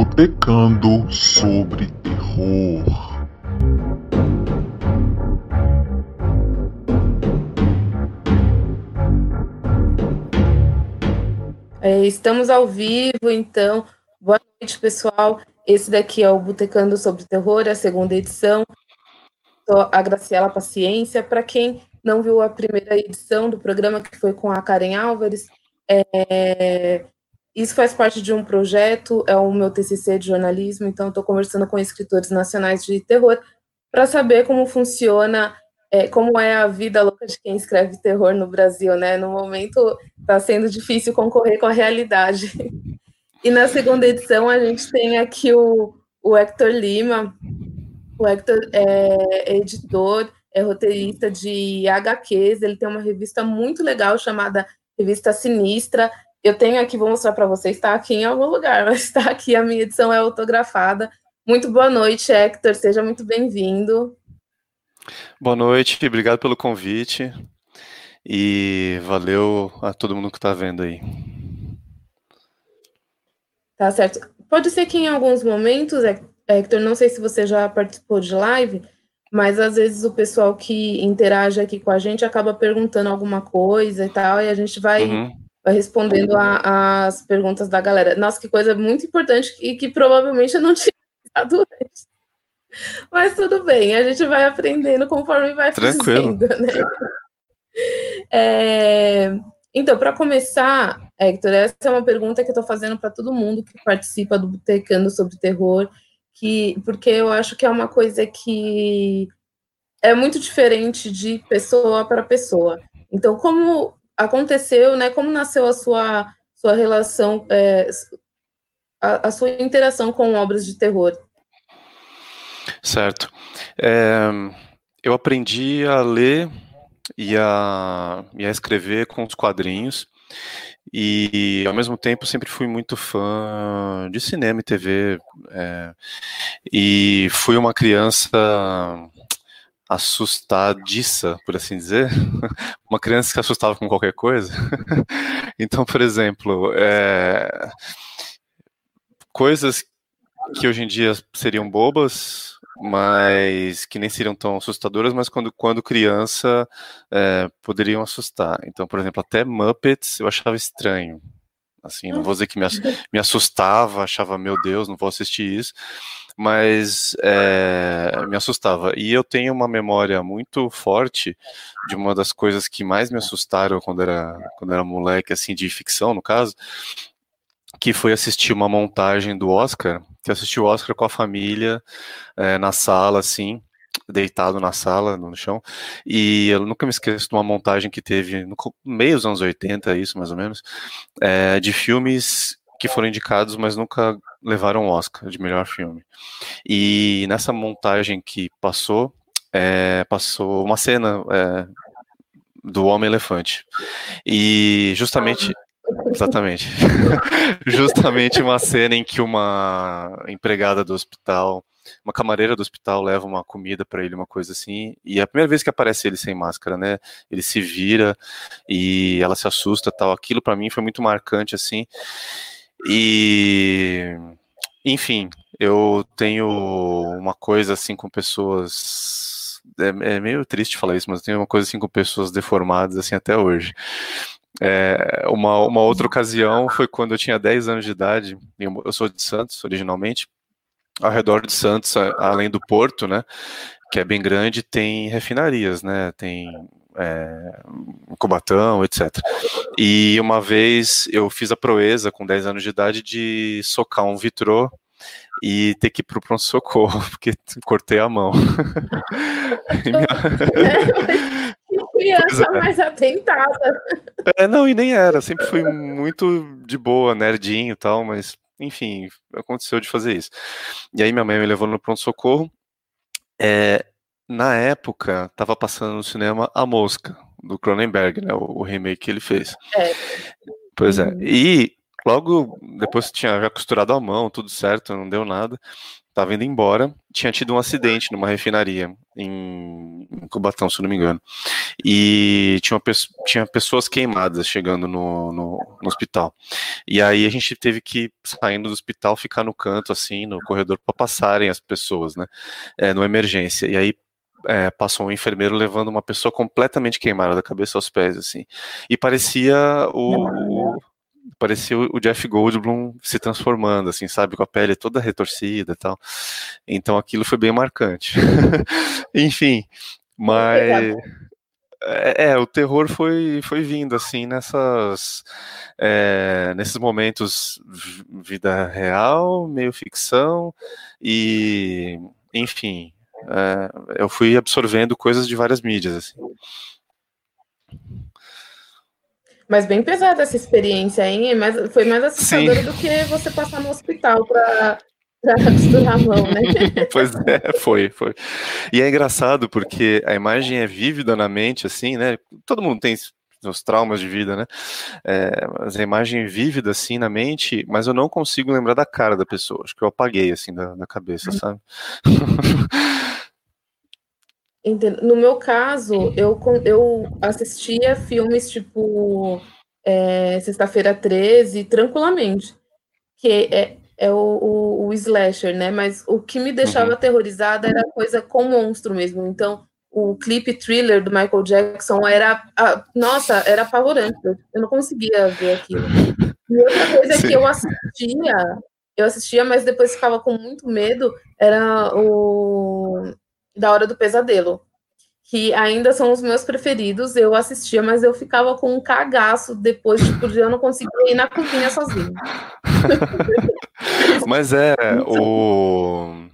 Botecando sobre terror. É, estamos ao vivo, então. Boa noite, pessoal. Esse daqui é o Botecando sobre Terror, a segunda edição. Sou a Graciela Paciência. Para quem não viu a primeira edição do programa, que foi com a Karen Álvares, é, isso faz parte de um projeto, é o meu TCC de jornalismo, então estou conversando com escritores nacionais de terror para saber como funciona, é, como é a vida louca de quem escreve terror no Brasil, né? No momento está sendo difícil concorrer com a realidade. E na segunda edição a gente tem aqui o, o Hector Lima. O Hector é editor, é roteirista de HQs, ele tem uma revista muito legal chamada Revista Sinistra, eu tenho aqui, vou mostrar para vocês, está aqui em algum lugar, mas está aqui, a minha edição é autografada. Muito boa noite, Hector, seja muito bem-vindo. Boa noite, obrigado pelo convite e valeu a todo mundo que está vendo aí. Tá certo. Pode ser que em alguns momentos, Hector, não sei se você já participou de live, mas às vezes o pessoal que interage aqui com a gente acaba perguntando alguma coisa e tal, e a gente vai uhum vai respondendo as perguntas da galera. Nossa, que coisa muito importante e que provavelmente eu não tinha pensado antes. Mas tudo bem, a gente vai aprendendo conforme vai Tranquilo. fazendo, né? É, então, para começar, Hector, essa é uma pergunta que eu estou fazendo para todo mundo que participa do Botecando sobre Terror, que, porque eu acho que é uma coisa que é muito diferente de pessoa para pessoa. Então, como aconteceu, né? Como nasceu a sua, sua relação, é, a, a, sua interação com obras de terror? Certo. É, eu aprendi a ler e a, e a escrever com os quadrinhos. E ao mesmo tempo sempre fui muito fã de cinema e TV. É, e fui uma criança assustadiça, por assim dizer, uma criança que se assustava com qualquer coisa. então, por exemplo, é... coisas que hoje em dia seriam bobas, mas que nem seriam tão assustadoras, mas quando, quando criança é, poderiam assustar. Então, por exemplo, até Muppets eu achava estranho. Assim, não vou dizer que me, me assustava, achava, meu Deus, não vou assistir isso, mas é, me assustava. E eu tenho uma memória muito forte de uma das coisas que mais me assustaram quando era, quando era moleque, assim, de ficção, no caso, que foi assistir uma montagem do Oscar, que assisti o Oscar com a família é, na sala, assim, deitado na sala, no chão, e eu nunca me esqueço de uma montagem que teve no meio dos anos 80, isso mais ou menos, é, de filmes que foram indicados, mas nunca levaram Oscar de melhor filme. E nessa montagem que passou, é, passou uma cena é, do Homem-Elefante. E justamente. Exatamente. justamente uma cena em que uma empregada do hospital, uma camareira do hospital leva uma comida para ele, uma coisa assim, e é a primeira vez que aparece ele sem máscara, né? Ele se vira e ela se assusta, tal. Aquilo para mim foi muito marcante assim. E, enfim, eu tenho uma coisa assim com pessoas. É, é, meio triste falar isso, mas tenho uma coisa assim com pessoas deformadas assim até hoje. É, uma, uma outra ocasião foi quando eu tinha 10 anos de idade, eu sou de Santos originalmente, ao redor de Santos, além do porto, né, que é bem grande, tem refinarias, né, tem é, Cubatão, etc. E uma vez eu fiz a proeza, com 10 anos de idade, de socar um vitrô e ter que ir pro pronto-socorro, porque cortei a mão. criança é. mais atentada. É, não, e nem era, sempre fui muito de boa, nerdinho e tal, mas enfim, aconteceu de fazer isso. E aí minha mãe me levou no pronto-socorro. É, na época, estava passando no cinema A Mosca, do Cronenberg, né? O, o remake que ele fez. É. Pois é. Uhum. E logo depois tinha já costurado a mão, tudo certo, não deu nada. Tava indo embora, tinha tido um acidente numa refinaria em, em Cubatão, se não me engano. E tinha, tinha pessoas queimadas chegando no, no, no, hospital. E aí a gente teve que, saindo do hospital, ficar no canto, assim, no corredor, para passarem as pessoas, né? É, no emergência. E aí é, passou um enfermeiro levando uma pessoa completamente queimada da cabeça aos pés, assim. E parecia o, o parecia o Jeff Goldblum se transformando, assim, sabe, com a pele toda retorcida e tal. Então aquilo foi bem marcante. Enfim, mas é, é, o terror foi, foi vindo assim nessas é, nesses momentos vida real, meio ficção e enfim, é, eu fui absorvendo coisas de várias mídias assim. Mas bem pesada essa experiência, hein? Mas foi mais assustadora do que você passar no hospital para costurar a mão, né? pois é, foi, foi. E é engraçado porque a imagem é vívida na mente, assim, né? Todo mundo tem os traumas de vida, né? É, mas a imagem é vívida assim na mente, mas eu não consigo lembrar da cara da pessoa. Acho que eu apaguei assim da, da cabeça, sabe? No meu caso, eu, eu assistia filmes tipo é, Sexta-feira 13 tranquilamente, que é, é o, o, o, slasher, né? Mas o que me deixava uhum. aterrorizada era coisa com monstro mesmo. Então, o clipe thriller do Michael Jackson era. A, nossa, era apavorante. Eu não conseguia ver aquilo. E outra coisa Sim. que eu assistia, eu assistia, mas depois ficava com muito medo, era o da Hora do Pesadelo, que ainda são os meus preferidos. Eu assistia, mas eu ficava com um cagaço depois, tipo, de eu não conseguia ir na cozinha sozinho. mas é, o.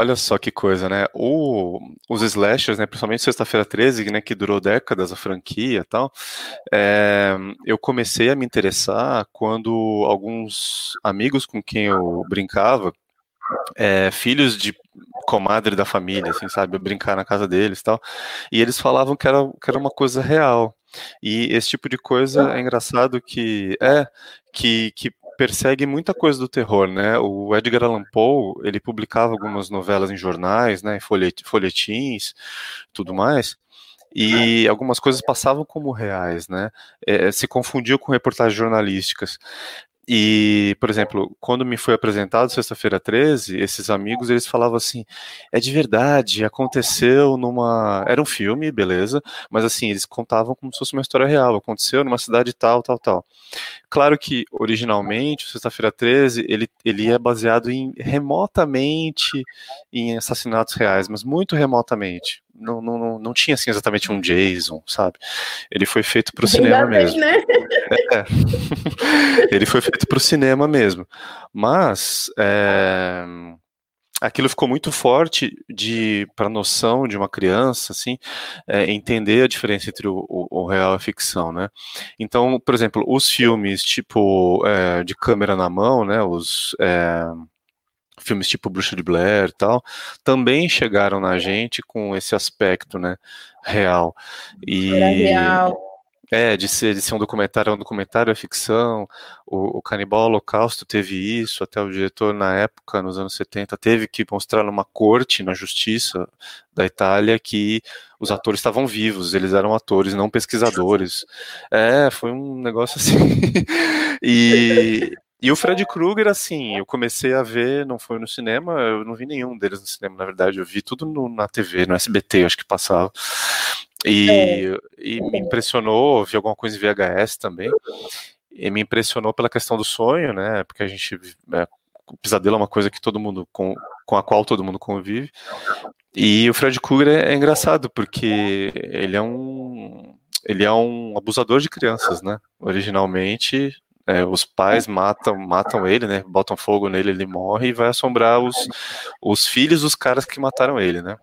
Olha só que coisa, né? O, os slashers, né, principalmente Sexta-feira 13, né, que durou décadas a franquia e tal, é, eu comecei a me interessar quando alguns amigos com quem eu brincava, é, filhos de comadre da família, assim, sabe? Brincar na casa deles e tal. E eles falavam que era, que era uma coisa real. E esse tipo de coisa é engraçado que é que, que persegue muita coisa do terror, né? O Edgar Allan Poe, ele publicava algumas novelas em jornais, né, folhetins, tudo mais. E algumas coisas passavam como reais, né? É, se confundiam com reportagens jornalísticas. E, por exemplo, quando me foi apresentado sexta-feira 13, esses amigos, eles falavam assim: "É de verdade, aconteceu numa, era um filme, beleza, mas assim, eles contavam como se fosse uma história real, aconteceu numa cidade tal, tal, tal". Claro que originalmente, sexta-feira 13, ele ele é baseado em remotamente em assassinatos reais, mas muito remotamente não, não, não tinha assim exatamente um Jason, sabe? Ele foi feito para o cinema mesmo. Né? É. Ele foi feito para o cinema mesmo. Mas é, aquilo ficou muito forte de para a noção de uma criança, assim, é, entender a diferença entre o, o, o, real e a ficção, né? Então, por exemplo, os filmes tipo é, de câmera na mão, né? Os é, filmes tipo Bruxa de Blair e tal, também chegaram na gente com esse aspecto, né, real. E real. É, de ser, de ser um documentário, é um documentário é ficção. O, o Canibal Holocausto teve isso, até o diretor, na época, nos anos 70, teve que mostrar numa corte, na justiça da Itália, que os atores estavam vivos, eles eram atores, não pesquisadores. É, foi um negócio assim. e, e o Fred Krueger, assim, eu comecei a ver, não foi no cinema, eu não vi nenhum deles no cinema, na verdade, eu vi tudo no, na TV, no SBT, acho que passava. E, é. e me impressionou, vi alguma coisa em VHS também, e me impressionou pela questão do sonho, né, porque a gente, é, o pesadelo é uma coisa que todo mundo, com, com a qual todo mundo convive, e o Fred Krueger é, é engraçado, porque ele é um ele é um abusador de crianças, né? Originalmente, é, os pais matam, matam ele, né? Botam fogo nele, ele morre e vai assombrar os, os filhos dos caras que mataram ele, né?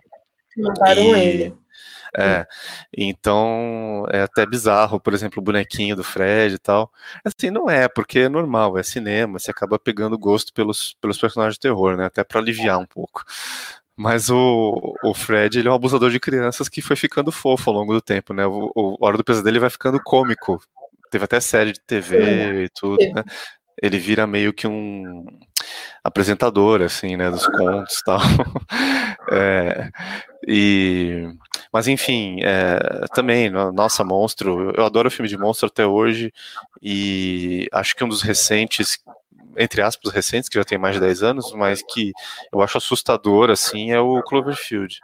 Mataram e, ele. É, então é até bizarro, por exemplo, o bonequinho do Fred e tal. Assim, não é, porque é normal, é cinema, você acaba pegando gosto pelos, pelos personagens de terror, né? Até para aliviar um pouco. Mas o, o Fred, ele é um abusador de crianças que foi ficando fofo ao longo do tempo, né? O, o Hora do Pesadelo ele vai ficando cômico teve até série de TV e tudo, né? Ele vira meio que um. apresentadora, assim, né, dos contos e tal. É, e, mas enfim, é, também, nossa, monstro, eu adoro filme de monstro até hoje, e acho que um dos recentes, entre aspas, recentes, que já tem mais de 10 anos, mas que eu acho assustador, assim, é o Cloverfield.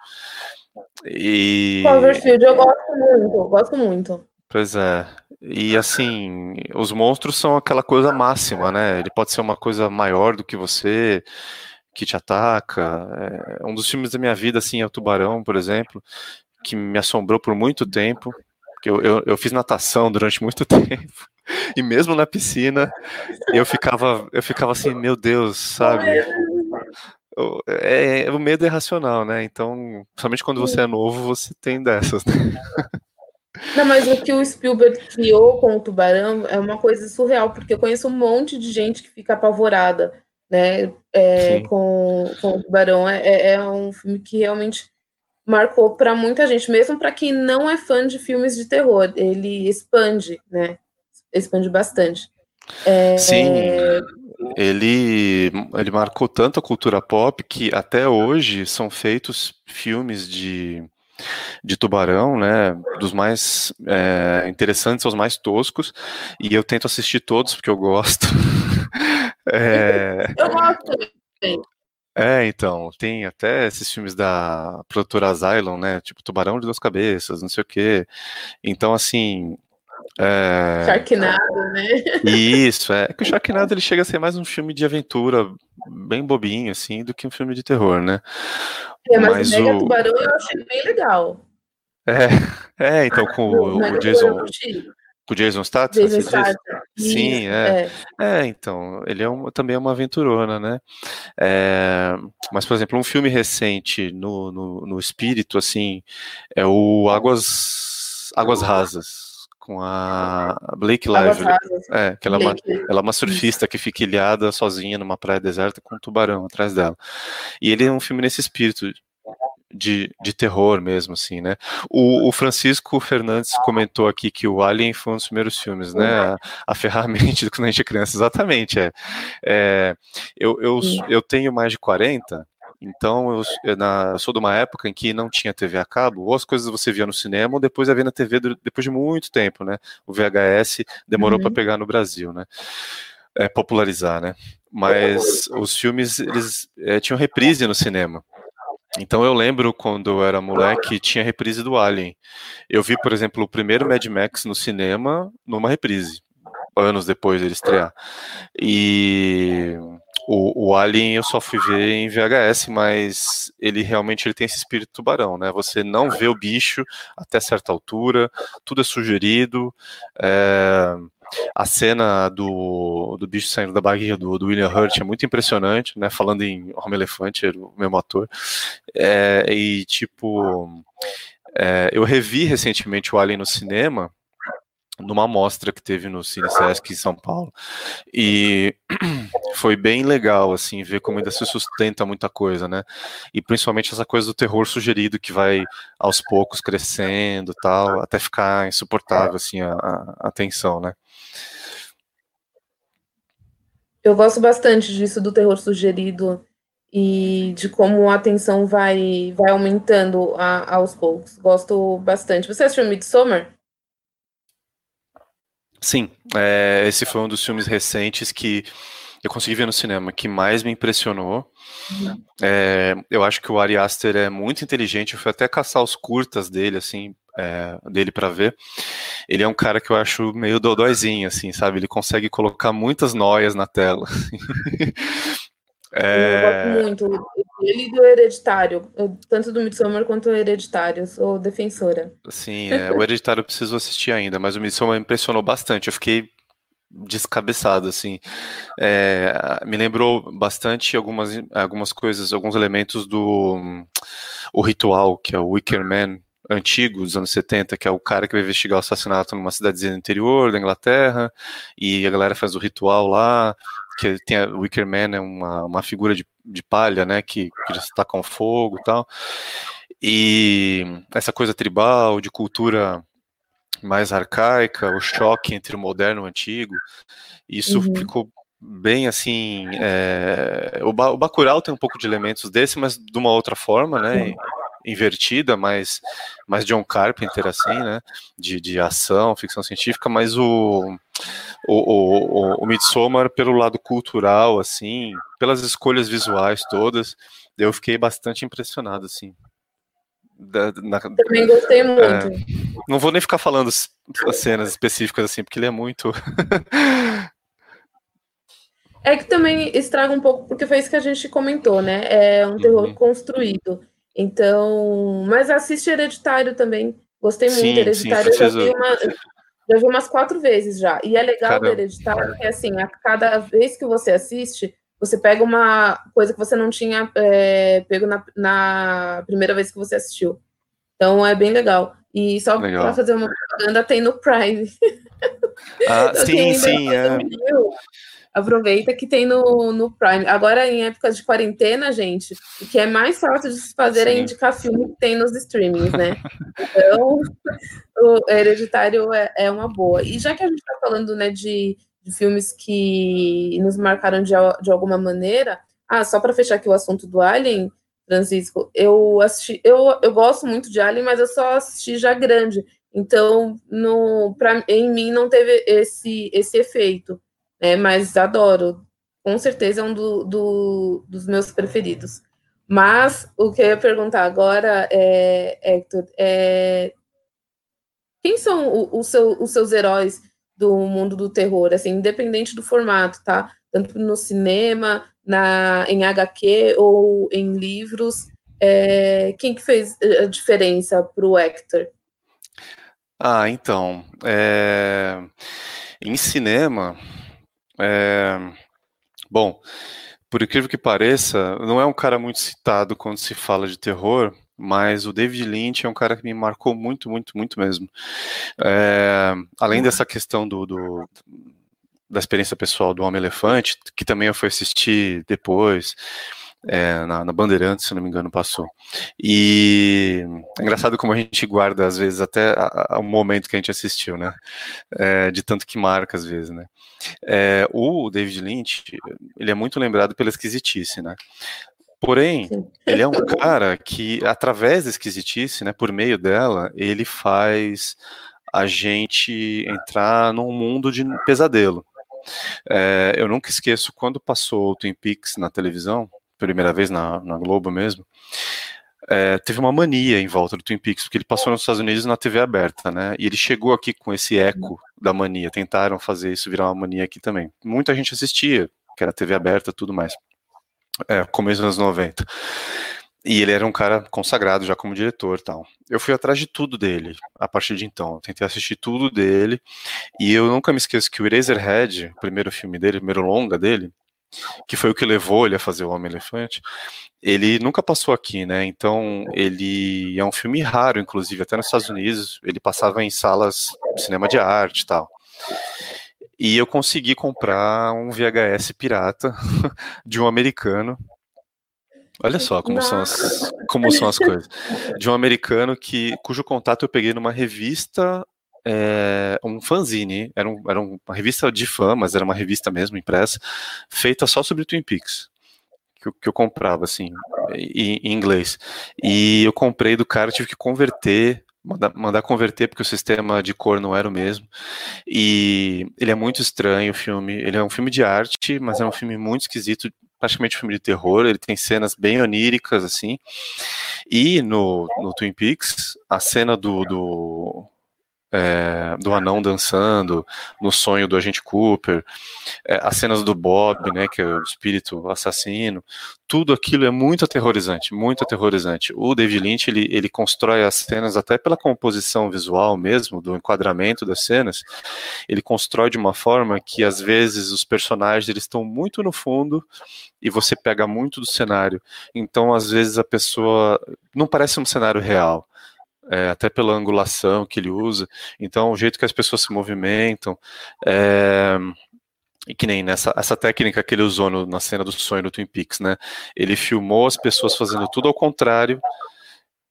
E... Cloverfield eu gosto muito, eu gosto muito. Pois é. E assim, os monstros são aquela coisa máxima, né? Ele pode ser uma coisa maior do que você, que te ataca. É, um dos filmes da minha vida, assim, é o Tubarão, por exemplo, que me assombrou por muito tempo. Eu, eu, eu fiz natação durante muito tempo. E mesmo na piscina, eu ficava, eu ficava assim, meu Deus, sabe? É, é, o medo é racional, né? Então, somente quando você é novo, você tem dessas, né? Não, mas o que o Spielberg criou com o Tubarão é uma coisa surreal, porque eu conheço um monte de gente que fica apavorada, né, é, com, com o Tubarão. É, é, é um filme que realmente marcou para muita gente, mesmo para quem não é fã de filmes de terror. Ele expande, né, expande bastante. É... Sim, ele, ele marcou tanto a cultura pop que até hoje são feitos filmes de de tubarão, né? Dos mais é, interessantes aos mais toscos. E eu tento assistir todos porque eu gosto. é... Eu gosto. É, então, tem até esses filmes da produtora Asylum, né? Tipo Tubarão de Duas Cabeças, não sei o quê. Então, assim. É... Sharknado, né? Isso, é. que o Sharknado ele chega a ser mais um filme de aventura, bem bobinho, assim, do que um filme de terror, né? É, mas, mas o Mega o... Tubarão eu achei bem legal. É, é então com o, o Jason. Com o Jason Statham? Jason Statham. Sim, é. é. é. então, ele é um, também é uma aventurona, né? É, mas, por exemplo, um filme recente no, no, no espírito, assim, é o Águas, Águas Rasas com a Blake Lively. É, que ela, É uma, ela é uma surfista que fica ilhada sozinha numa praia deserta com um tubarão atrás dela. E ele é um filme nesse espírito de, de terror mesmo, assim, né? O, o, Francisco Fernandes comentou aqui que o Alien foi um dos primeiros filmes, né? A, a ferramenta quando a gente é criança, exatamente, é. é eu, eu, eu tenho mais de 40, então, eu, eu, na, eu, sou de uma época em que não tinha TV a cabo, ou as coisas você via no cinema, ou depois ia ver na TV depois de muito tempo, né? O VHS demorou uhum. para pegar no Brasil, né? É, popularizar, né? Mas os filmes, eles é, tinham reprise no cinema. Então eu lembro quando eu era moleque, tinha reprise do Alien. Eu vi, por exemplo, o primeiro Mad Max no cinema numa reprise, anos depois dele estrear. E o, o Alien eu só fui ver em VHS, mas ele realmente ele tem esse espírito tubarão, né? Você não vê o bicho até certa altura, tudo é sugerido. É, a cena do, do bicho saindo da barriga do, do William Hurt é muito impressionante, né? Falando em Homem-Elefante, o mesmo ator. É, e, tipo, é, eu revi recentemente o Alien no cinema numa mostra que teve no Cine Sesc em São Paulo. E foi bem legal, assim, ver como ainda se sustenta muita coisa, né? E principalmente essa coisa do terror sugerido que vai aos poucos crescendo tal, até ficar insuportável, assim, a, a tensão, né? Eu gosto bastante disso do terror sugerido e de como a tensão vai, vai aumentando a, aos poucos. Gosto bastante. Você assistiu Midsommar? Sim, é, esse foi um dos filmes recentes que eu consegui ver no cinema que mais me impressionou. Uhum. É, eu acho que o Ari Aster é muito inteligente. Eu fui até caçar os curtas dele, assim, é, dele para ver. Ele é um cara que eu acho meio dodóizinho, assim, sabe? Ele consegue colocar muitas noias na tela. É... Eu gosto muito. Ele do Hereditário, tanto do Midsommar quanto do Hereditário, sou defensora. Sim, é, o Hereditário eu preciso assistir ainda, mas o Midsommar impressionou bastante. Eu fiquei descabeçado, assim. É, me lembrou bastante algumas, algumas coisas, alguns elementos do o ritual, que é o Wicker Man, antigo dos anos 70, que é o cara que vai investigar o assassinato numa cidadezinha do interior da Inglaterra, e a galera faz o ritual lá, que tem a Wicker Man é uma, uma figura de, de palha, né, que, que está com fogo e tal. E essa coisa tribal, de cultura mais arcaica, o choque entre o moderno e o antigo, isso uhum. ficou bem assim. É, o, ba o Bacurau tem um pouco de elementos desse, mas de uma outra forma, né? Invertida, mais, mais John Carpenter, assim, né? De, de ação, ficção científica, mas o, o, o, o Midsommar, pelo lado cultural, assim, pelas escolhas visuais todas, eu fiquei bastante impressionado, assim. Da, na, Também gostei muito. É, não vou nem ficar falando as cenas específicas, assim, porque ele é muito. É que também estraga um pouco, porque foi isso que a gente comentou, né? É um terror uhum. construído. Então, mas assiste Hereditário também. Gostei muito. Sim, Hereditário sim, eu já vi, uma, já vi umas quatro vezes já. E é legal Caramba. do Hereditário que, assim, a cada vez que você assiste, você pega uma coisa que você não tinha é, pego na, na, primeira vez que você assistiu. Então é bem legal. E só para fazer uma propaganda, tem no Prime. Ah, então, sim, sim. É. Viu, aproveita que tem no, no Prime. Agora, em época de quarentena, gente, o que é mais fácil de se fazer é Sim. é indicar filme que tem nos streamings, né? Então, o Hereditário é, é uma boa. E já que a gente está falando né, de, de filmes que nos marcaram de, de alguma maneira, ah, só para fechar aqui o assunto do Alien, Francisco, eu assisti, eu, eu gosto muito de Alien, mas eu só assisti já grande. Então, no, pra, em mim não teve esse, esse efeito né? Mas adoro. Com certeza é um do, do, dos meus preferidos. Mas o que eu ia perguntar agora é, Hector, é, quem são o, o seu, os seus heróis do mundo do terror, assim, independente do formato, tá? Tanto no cinema, na, em HQ ou em livros. É, quem que fez a diferença para o Hector? Ah, então, é, em cinema, é, bom, por incrível que pareça, não é um cara muito citado quando se fala de terror, mas o David Lynch é um cara que me marcou muito, muito, muito mesmo. É, além dessa questão do, do, da experiência pessoal do Homem-Elefante, que também eu fui assistir depois, é, na, na Bandeirantes, se não me engano, passou. E é engraçado como a gente guarda, às vezes, até o momento que a gente assistiu, né? É, de tanto que marca, às vezes, né? É, o David Lynch, ele é muito lembrado pela esquisitice, né? Porém, ele é um cara que, através da esquisitice, né, por meio dela, ele faz a gente entrar num mundo de pesadelo. É, eu nunca esqueço quando passou o Twin Peaks na televisão, primeira vez na, na Globo mesmo, é, teve uma mania em volta do Twin Peaks, porque ele passou nos Estados Unidos na TV aberta, né? E ele chegou aqui com esse eco da mania. Tentaram fazer isso virar uma mania aqui também. Muita gente assistia, que era TV aberta tudo mais. É, começo dos anos 90. E ele era um cara consagrado já como diretor tal. Eu fui atrás de tudo dele a partir de então. Eu tentei assistir tudo dele. E eu nunca me esqueço que o Eraserhead, o primeiro filme dele, o primeiro longa dele, que foi o que levou ele a fazer o Homem-Elefante, ele nunca passou aqui, né? Então, ele é um filme raro, inclusive, até nos Estados Unidos, ele passava em salas de cinema de arte e tal. E eu consegui comprar um VHS pirata de um americano. Olha só como são as, como são as coisas. De um americano que cujo contato eu peguei numa revista é, um fanzine, era, um, era uma revista de fã, mas era uma revista mesmo, impressa, feita só sobre Twin Peaks. Que eu, que eu comprava, assim, em, em, inglês. E eu comprei do cara, tive que converter, mandar, mandar converter, porque o sistema de cor não era o mesmo. E ele é muito estranho, o filme. Ele é um filme de arte, mas é um filme muito esquisito, praticamente um filme de terror. Ele tem cenas bem oníricas, assim. E no, no Twin Peaks, a cena do, do é, do anão dançando, no sonho do agente Cooper, é, as cenas do Bob, né, que é o espírito assassino, tudo aquilo é muito aterrorizante, muito aterrorizante. O David Lynch, ele, ele constrói as cenas até pela composição visual mesmo, do enquadramento das cenas, ele constrói de uma forma que às vezes os personagens eles estão muito no fundo e você pega muito do cenário. Então, às vezes a pessoa não parece um cenário real é, até pela angulação que ele usa. Então, o jeito que as pessoas se movimentam. É, e que nem nessa essa técnica que ele usou no, na cena do sonho do Twin Peaks, né? Ele filmou as pessoas fazendo tudo ao contrário,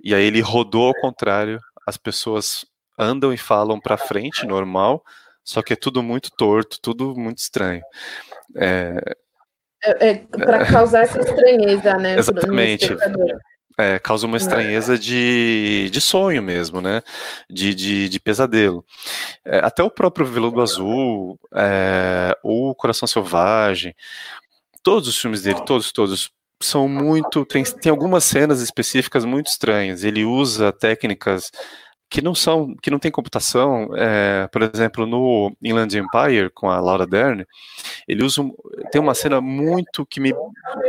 e aí ele rodou ao contrário, as pessoas andam e falam para frente, normal, só que é tudo muito torto, tudo muito estranho. É, é, é para causar essa estranheza, né? Exatamente. É, causa uma estranheza de, de sonho mesmo, né? De, de, de pesadelo. É, até o próprio Veludo Azul, é, o Coração Selvagem, todos os filmes dele, todos, todos, são muito. Tem, tem algumas cenas específicas muito estranhas. Ele usa técnicas que não são, que não tem computação, é, por exemplo, no Inland Empire com a Laura Dern, ele usa um, tem uma cena muito que me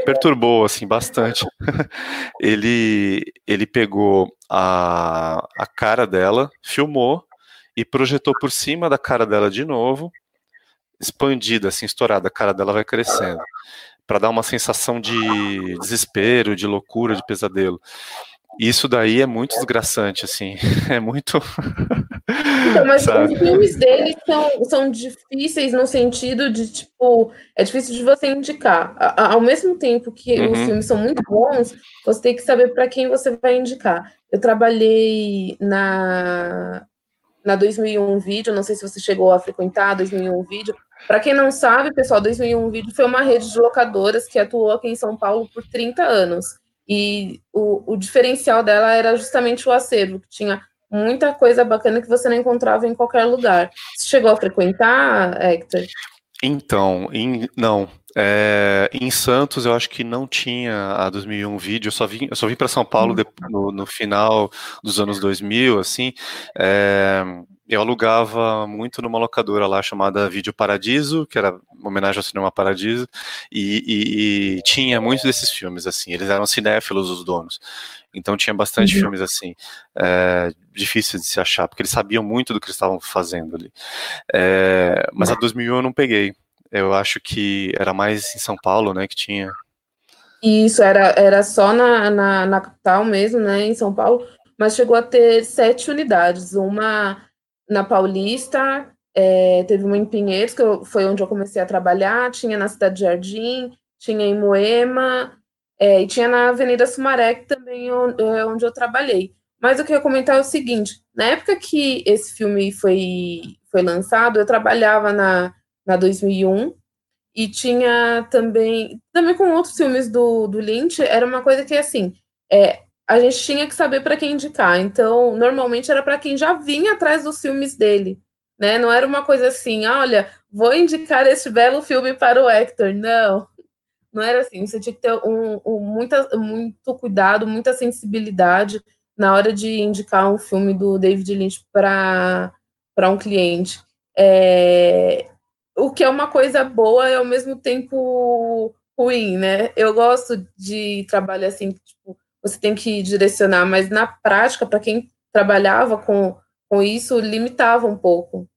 perturbou assim bastante. ele ele pegou a, a cara dela, filmou e projetou por cima da cara dela de novo, expandida assim, estourada, a cara dela vai crescendo, para dar uma sensação de desespero, de loucura, de pesadelo. Isso daí é muito desgraçante, assim. É muito. Então, mas Sabe? os filmes dele são, são difíceis no sentido de, tipo, é difícil de você indicar. A, ao mesmo tempo que uhum. os filmes são muito bons, você tem que saber para quem você vai indicar. Eu trabalhei na, na 2001 Vídeo, não sei se você chegou a frequentar 2001 Vídeo. Para quem não sabe, pessoal, 2001 Vídeo foi uma rede de locadoras que atuou aqui em São Paulo por 30 anos. E o, o diferencial dela era justamente o acervo, que tinha muita coisa bacana que você não encontrava em qualquer lugar. Você chegou a frequentar, Hector? Então, em, não. É, em Santos, eu acho que não tinha a 2001 vídeo. Eu só vim, eu só vim para São Paulo de, no, no, final dos anos 2000, assim. É, eu alugava muito numa locadora lá chamada Vídeo Paradiso, que era homenagem ao Cinema Paradiso, e, e, e tinha muitos desses filmes, assim, eles eram cinéfilos, os donos, então tinha bastante uhum. filmes, assim, é, difíceis de se achar, porque eles sabiam muito do que eles estavam fazendo ali. É, mas a 2001 eu não peguei, eu acho que era mais em São Paulo, né, que tinha. Isso, era, era só na, na, na capital mesmo, né, em São Paulo, mas chegou a ter sete unidades, uma na Paulista, é, teve uma em Pinheiros, que eu, foi onde eu comecei a trabalhar, tinha na Cidade de Jardim, tinha em Moema, é, e tinha na Avenida Sumaré, que também é onde eu trabalhei. Mas o que eu ia comentar é o seguinte: na época que esse filme foi, foi lançado, eu trabalhava na, na 2001 e tinha também, também com outros filmes do, do Lynch, era uma coisa que, assim, é, a gente tinha que saber para quem indicar. Então, normalmente era para quem já vinha atrás dos filmes dele, né? Não era uma coisa assim, olha, vou indicar este belo filme para o Hector. Não, não era assim. Você tinha que ter um, um muita, muito cuidado, muita sensibilidade na hora de indicar um filme do David Lynch para um cliente. É, o que é uma coisa boa e ao mesmo tempo ruim, né? Eu gosto de trabalho assim, tipo, você tem que direcionar, mas na prática, para quem trabalhava com, com isso, limitava um pouco.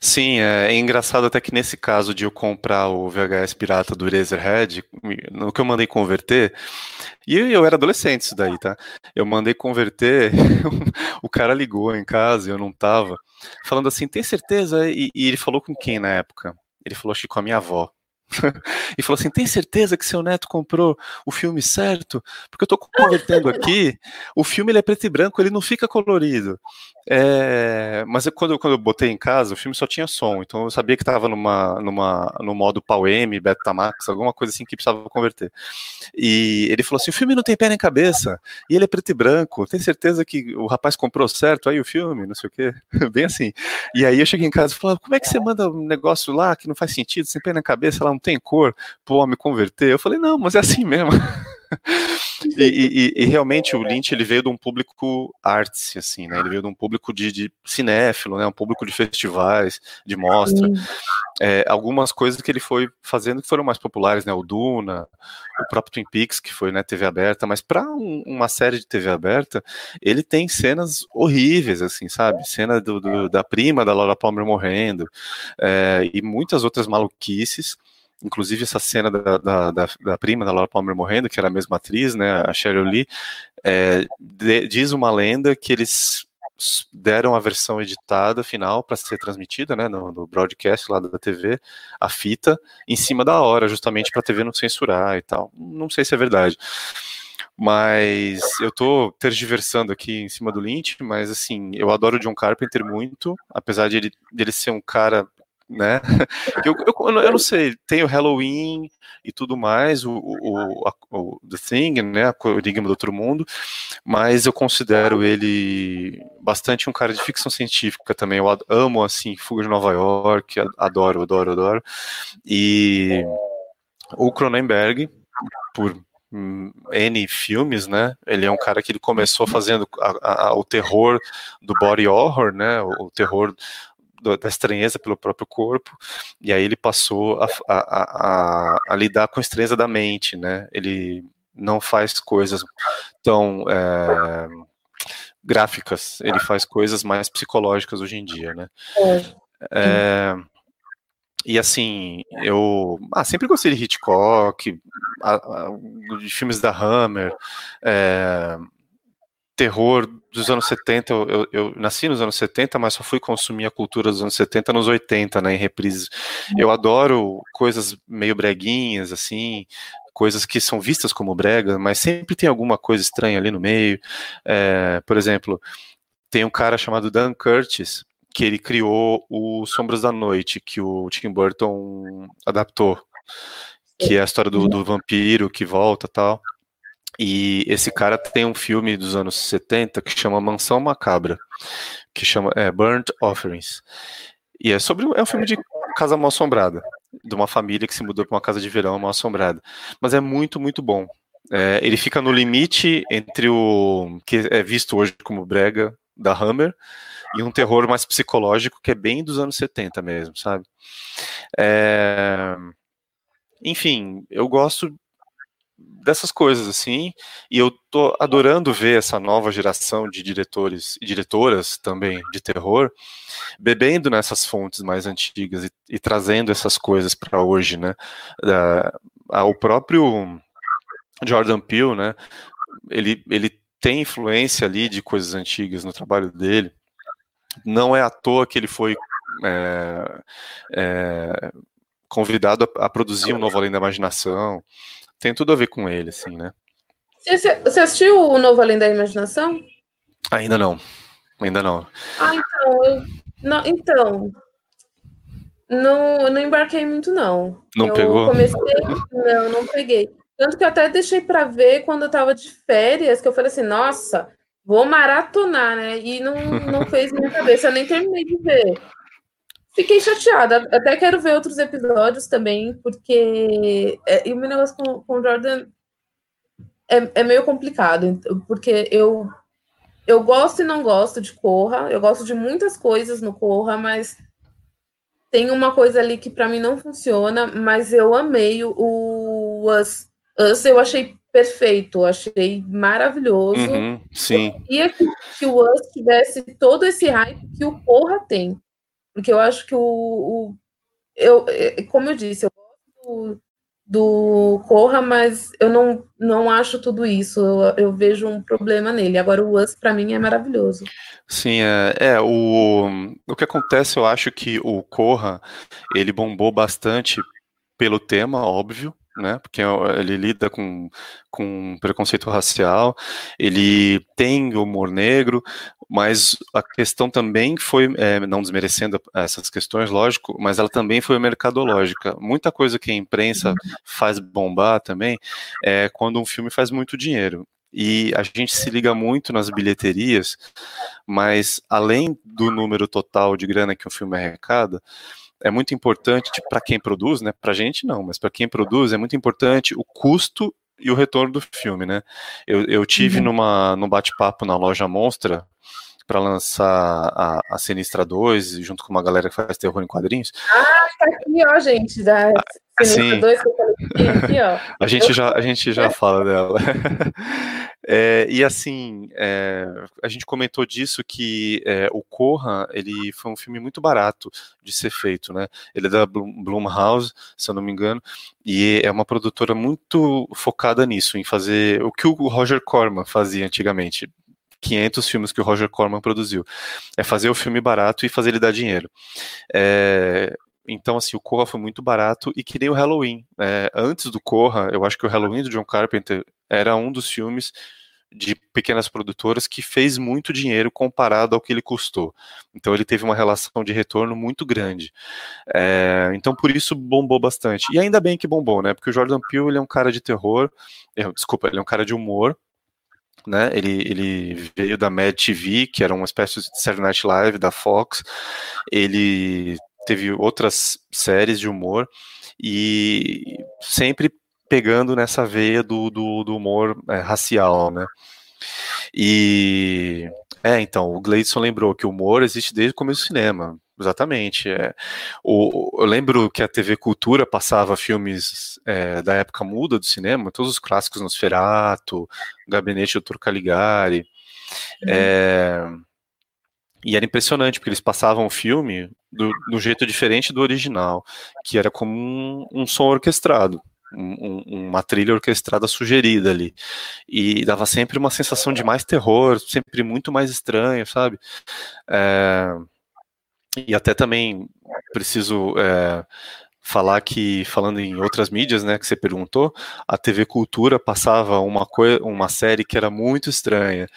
Sim, é, é, engraçado até que nesse caso de eu comprar o VHS pirata do Eraserhead, no que eu mandei converter, e eu era adolescente isso daí, tá? Eu mandei converter, o cara ligou em casa, eu não tava, falando assim, tem certeza? E, e ele falou com quem na época? Ele falou, acho que com a minha avó. e falou assim: tem certeza que seu neto comprou o filme certo? Porque eu estou convertendo aqui, o filme ele é preto e branco, ele não fica colorido. É, mas eu, quando, quando eu botei em casa, o filme só tinha som, então eu sabia que estava numa, numa, no modo PAL-M, Betamax, alguma coisa assim que precisava converter. E ele falou assim: o filme não tem pé nem cabeça, e ele é preto e branco, tem certeza que o rapaz comprou certo aí o filme? Não sei o quê. Bem assim. E aí eu cheguei em casa e falei: como é que você manda um negócio lá que não faz sentido, sem pé nem cabeça, lá não tem cor, pro homem converter? Eu falei: não, mas é assim mesmo. E, e, e, realmente o Lynch ele veio de um público arts, assim, né? Ele veio de um público de, de cinéfilo, né? Um público de festivais, de mostra. É, algumas coisas que ele foi fazendo que foram mais populares, né? O Duna, o próprio Twin Peaks, que foi né, TV aberta, mas para um, uma série de TV aberta, ele tem cenas horríveis, assim, sabe? Cena do, do, da prima da Laura Palmer morrendo, é, e muitas outras maluquices inclusive essa cena da, da, da, da, prima da Laura Palmer morrendo, que era a mesma atriz, né, a Cheryl Lee, é, de, diz uma lenda que eles deram a versão editada final para ser transmitida, né, no, no, broadcast lá da TV, a fita em cima da hora, justamente para a TV não censurar e tal. Não sei se é verdade. Mas eu tô tergiversando aqui em cima do Lynch, mas assim, eu adoro o John Carpenter muito, apesar de ele, de ele ser um cara né? Eu, eu, eu, não sei, tem o Halloween e tudo mais, o, o, o The Thing, né? O Enigma do Outro Mundo, mas eu considero ele bastante um cara de ficção científica também. Eu amo, assim, Fuga de Nova York, adoro, adoro, adoro. E o Cronenberg, por N filmes, né? Ele é um cara que ele começou fazendo a, a, o terror do body horror, né? O, o terror da estranheza pelo próprio corpo, e aí ele passou a, a, a, lidar com a estranheza da mente, né? Ele não faz coisas tão é, gráficas, ele faz coisas mais psicológicas hoje em dia, né? É, e assim, eu ah, sempre gostei de Hitchcock, a, a, de filmes da Hammer, é, terror dos anos 70. Eu, eu, eu, nasci nos anos 70, mas só fui consumir a cultura dos anos 70 nos 80, né, em reprises. Eu adoro coisas meio breguinhas, assim, coisas que são vistas como brega, mas sempre tem alguma coisa estranha ali no meio. É, por exemplo, tem um cara chamado Dan Curtis, que ele criou o Sombras da Noite, que o Tim Burton adaptou, que é a história do, do vampiro que volta tal. E esse cara tem um filme dos anos 70 que chama Mansão Macabra, que chama é, Burnt Offerings. E é sobre é um filme de casa mal assombrada, de uma família que se mudou para uma casa de verão mal assombrada. Mas é muito, muito bom. É, ele fica no limite entre o que é visto hoje como brega da Hammer e um terror mais psicológico que é bem dos anos 70 mesmo, sabe? É... Enfim, eu gosto dessas coisas assim, e eu tô adorando ver essa nova geração de diretores e diretoras também de terror bebendo nessas fontes mais antigas e, e trazendo essas coisas para hoje, né? O próprio Jordan Peele, né? Ele, ele tem influência ali de coisas antigas no trabalho dele. Não é à toa que ele foi é, é, convidado a, a, produzir um novo Além da Imaginação. Tem tudo a ver com ele, assim, né? Você assistiu o novo Além da Imaginação? Ainda não. Ainda não. Ah, então. Eu, não, então. Não, não embarquei muito, não. Não eu pegou? Comecei, não, não peguei. Tanto que eu até deixei para ver quando eu tava de férias, que eu falei assim, nossa, vou maratonar, né? E não, não fez minha cabeça, eu nem terminei de ver. Fiquei chateada, até quero ver outros episódios também, porque é, e o meu negócio com, com o Jordan é, é meio complicado, porque eu, eu gosto e não gosto de Corra, eu gosto de muitas coisas no Corra, mas tem uma coisa ali que para mim não funciona, mas eu amei o, Us Us eu achei perfeito, achei maravilhoso. Uhum, sim. Eu queria que, que, o Us tivesse todo esse hype que o Porra tem. Porque eu acho que o. o eu, é, como eu disse, eu gosto do, do Corra, mas eu não, não acho tudo isso. Eu, eu vejo um problema nele. Agora, o Us, para mim, é maravilhoso. Sim, é, é, o, o que acontece, eu acho que o Corra, ele bombou bastante pelo tema, óbvio, né? Porque ele lida com, com preconceito racial, ele tem humor negro, mas a questão também foi, é, não desmerecendo essas questões, lógico, mas ela também foi mercadológica. Muita coisa que a imprensa faz bombar também é quando um filme faz muito dinheiro. E a gente se liga muito nas bilheterias, mas além do número total de grana que um filme arrecada, é muito importante para quem produz, né? Para a gente não, mas para quem produz é muito importante o custo e o retorno do filme, né? Eu, eu tive uhum. numa num bate-papo na loja Monstra para lançar a, a Sinistra 2, junto com uma galera que faz terror em quadrinhos. Ah, tá aqui, ó, gente, da ah, Sinistra 2 que eu falei aqui, ó. a gente já, a gente já fala dela. É, e assim, é, a gente comentou disso que é, o Corra, ele foi um filme muito barato de ser feito, né? Ele é da Blumhouse, se eu não me engano, e é uma produtora muito focada nisso, em fazer o que o Roger Corman fazia antigamente. 500 filmes que o Roger Corman produziu. É fazer o filme barato e fazer ele dar dinheiro. É, então, assim, o Corra foi muito barato e que nem o Halloween. É, antes do Corra, eu acho que o Halloween do John Carpenter era um dos filmes de pequenas produtoras que fez muito dinheiro comparado ao que ele custou. Então ele teve uma relação de retorno muito grande. É, então por isso bombou bastante. E ainda bem que bombou, né? Porque o Jordan Peele ele é um cara de terror, é, desculpa, ele é um cara de humor. Né, ele, ele veio da Mad TV, que era uma espécie de Saturday Night Live da Fox. Ele teve outras séries de humor e sempre pegando nessa veia do, do, do humor é, racial, né? E é, então, o Gleidson lembrou que o humor existe desde o começo do cinema. Exatamente. É. O, eu lembro que a TV Cultura passava filmes é, da época muda do cinema, todos os clássicos Nosferatu, Gabinete do Dr. Caligari. Uhum. É, e era impressionante, porque eles passavam o filme do, do jeito diferente do original, que era como um, um som orquestrado um, uma trilha orquestrada sugerida ali. E dava sempre uma sensação de mais terror, sempre muito mais estranho, sabe? É, e até também preciso é, falar que, falando em outras mídias, né, que você perguntou, a TV Cultura passava uma, uma série que era muito estranha,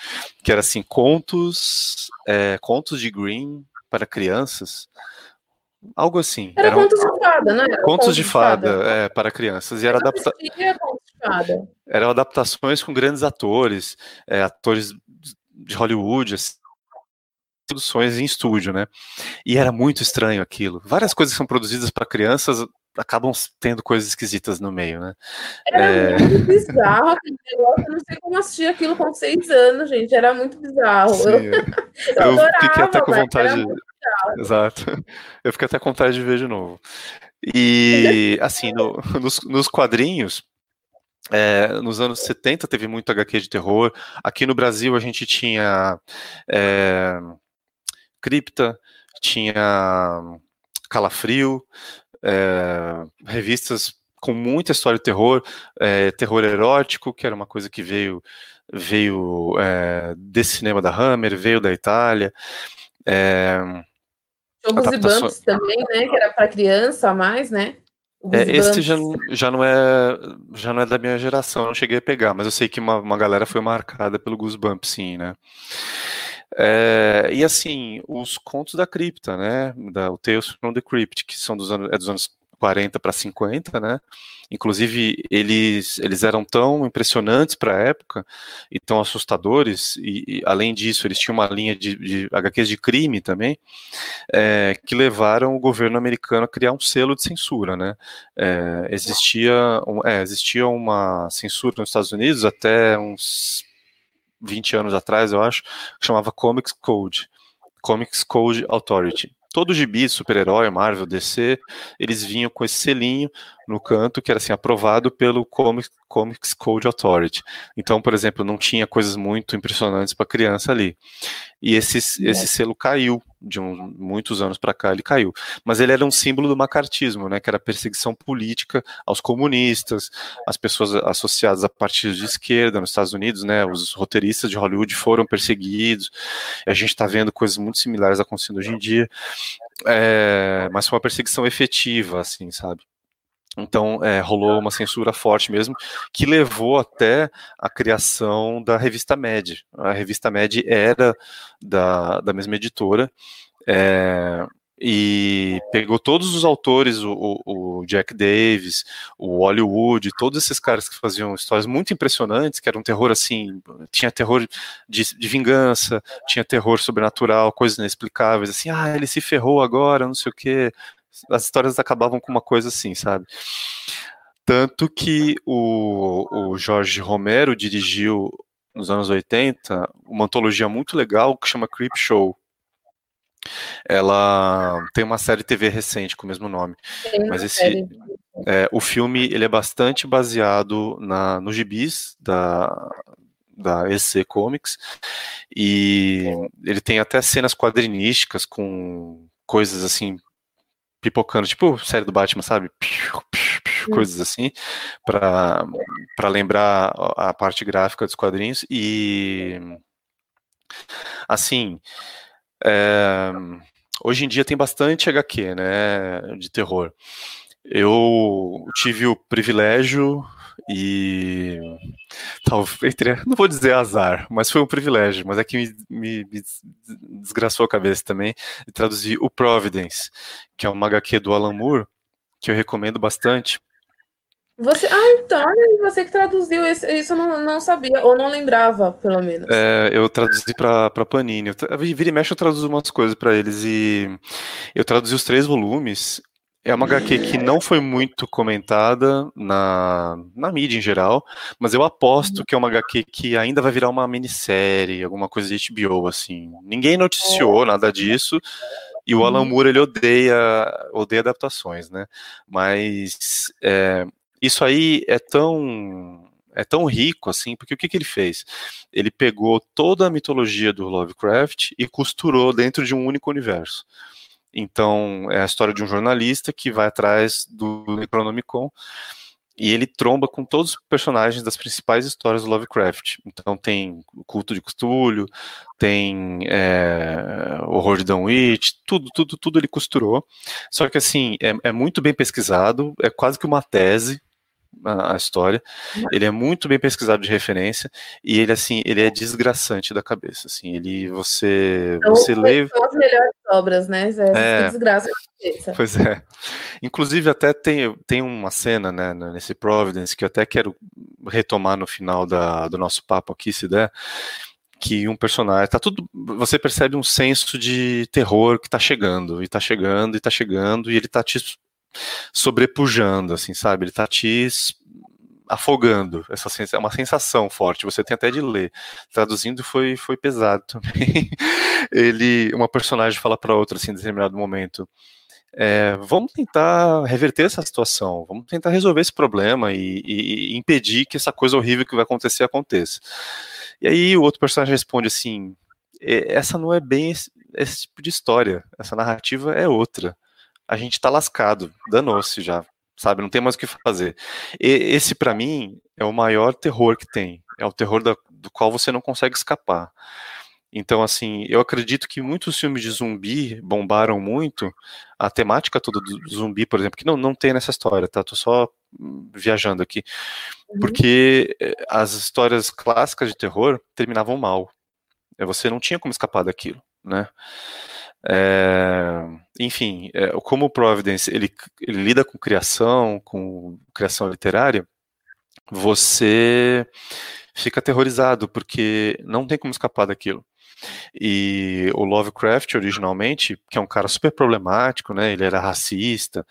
que era assim, contos, é, contos de Green para crianças, Algo assim. Era, era contos de fada, né? Era contos de fada, fada. É, para crianças. E era, adapta... eram adaptações com grandes atores, é, atores de Hollywood, assim, produções em estúdio, né? E era muito estranho aquilo. Várias coisas que são produzidas para crianças acabam tendo coisas esquisitas no meio, né? Era é... muito bizarro eu não sei como assistir aquilo com seis anos, gente, era muito bizarro. Sim, eu, eu, eu fiquei até com vontade. Exato. Eu fiquei até com vontade de ver de novo. E, assim, no, nos, nos, quadrinhos, é, nos anos 70 teve muito HQ de terror. Aqui no Brasil a gente tinha é, Cripta, tinha Calafrio, é, revistas com muita história de terror, é, terror erótico, que era uma coisa que veio veio é, desse cinema da Hammer, veio da Itália. É, Jogos e Bumps também, né? Que era para criança a mais, né? É, esse já, já, não é já não é da minha geração, não cheguei a pegar, mas eu sei que uma, uma galera foi marcada pelo Goosebumps, sim, né? É, e assim, os contos da cripta, né? Da, o Tales from the Crypt, que são dos anos, é dos anos 40 para 50, né? Inclusive, eles, eles eram tão impressionantes para a época e tão assustadores, e, e, além disso, eles tinham uma linha de, de HQs de crime também, é, que levaram o governo americano a criar um selo de censura, né? É, existia, é, existia uma censura nos Estados Unidos até uns 20 anos atrás, eu acho, que chamava Comics Code, Comics Code Authority. Todo gibi, super-herói, Marvel, DC, eles vinham com esse selinho no canto que era assim aprovado pelo Comics, Comics Code Authority. Então, por exemplo, não tinha coisas muito impressionantes para criança ali. E esse, esse selo caiu de um, muitos anos para cá, ele caiu. Mas ele era um símbolo do macartismo, né, que era perseguição política aos comunistas, às pessoas associadas a partidos de esquerda nos Estados Unidos, né, os roteiristas de Hollywood foram perseguidos. a gente está vendo coisas muito similares acontecendo hoje em dia. É, mas foi uma perseguição efetiva, assim, sabe? Então, é, rolou uma censura forte mesmo, que levou até a criação da revista Med. A revista Med era da, da mesma editora, é, e pegou todos os autores, o, o, Jack Davis, o Hollywood, todos esses caras que faziam histórias muito impressionantes, que era um terror assim, tinha terror de, de, vingança, tinha terror sobrenatural, coisas inexplicáveis, assim, ah, ele se ferrou agora, não sei o que, as histórias acabavam com uma coisa assim, sabe? Tanto que o, o Jorge Romero dirigiu nos anos 80 uma antologia muito legal que chama Creep Show. Ela tem uma série TV recente com o mesmo nome, mas esse é, o filme ele é bastante baseado na no gibis da da EC Comics e ele tem até cenas quadrinísticas com coisas assim pipocando, tipo série do Batman, sabe? Coisas assim, para lembrar a parte gráfica dos quadrinhos. E, assim, é, hoje em dia tem bastante HQ, né, de terror. Eu tive o privilégio e talvez não vou dizer azar, mas foi um privilégio, mas é que me, me, me desgraçou a cabeça também de traduzir o Providence, que é uma HQ do Alan Moore, que eu recomendo bastante. Você, ah, então, você que traduziu isso, isso eu não, não sabia, ou não lembrava, pelo menos. É, eu traduzi para Panini. Eu, vira e mexe, eu traduzo umas coisas para eles e eu traduzi os três volumes é uma HQ que não foi muito comentada na, na mídia em geral, mas eu aposto que é uma HQ que ainda vai virar uma minissérie, alguma coisa de HBO, assim. Ninguém noticiou nada disso, e o Alan uhum. Moore, ele odeia, odeia adaptações, né? Mas é, isso aí é tão é tão rico assim, porque o que, que ele fez? Ele pegou toda a mitologia do Lovecraft e costurou dentro de um único universo. Então, é a história de um jornalista que vai atrás do Necronomicon e ele tromba com todos os personagens das principais histórias do Lovecraft. Então tem o culto de Cthulhu, tem é, horror de Dunwich, tudo, tudo, tudo ele costurou. Só que assim, é, é muito bem pesquisado, é quase que uma tese, a, a, história. Ele é muito bem pesquisado de referência e ele assim, ele é desgraçante da cabeça, assim, ele você então, você lê são as melhores obras, né? É, é desgraça Pois é. Inclusive até tem, tem uma cena, né, nesse Providence que eu até quero retomar no final da, do nosso papo aqui, se der, que um personagem tá tudo você percebe um senso de terror que tá chegando e tá chegando e tá chegando e ele tá te sobrepujando, assim, sabe? Ele tá te afogando. Essa é uma sensação forte. Você tem até de ler. Traduzindo foi, foi pesado também. Ele, uma personagem fala para outra assim, em determinado momento. É, vamos tentar reverter essa situação, vamos tentar resolver esse problema e, e, e, impedir que essa coisa horrível que vai acontecer aconteça. E aí o outro personagem responde assim: essa não é bem esse, esse tipo de história, essa narrativa é outra a gente tá lascado, danou-se já, sabe? Não tem mais o que fazer. E esse, para mim, é o maior terror que tem. É o terror da, do qual você não consegue escapar. Então, assim, eu acredito que muitos filmes de zumbi bombaram muito. A temática toda do zumbi, por exemplo, que não, não tem nessa história, tá? Tô só viajando aqui. Uhum. Porque eh, as histórias clássicas de terror terminavam mal. Você não tinha como escapar daquilo, né? É, enfim, é, como o Providence ele, ele lida com criação, com criação literária, você fica aterrorizado porque não tem como escapar daquilo. E o Lovecraft, originalmente, que é um cara super problemático, né? Ele era racista,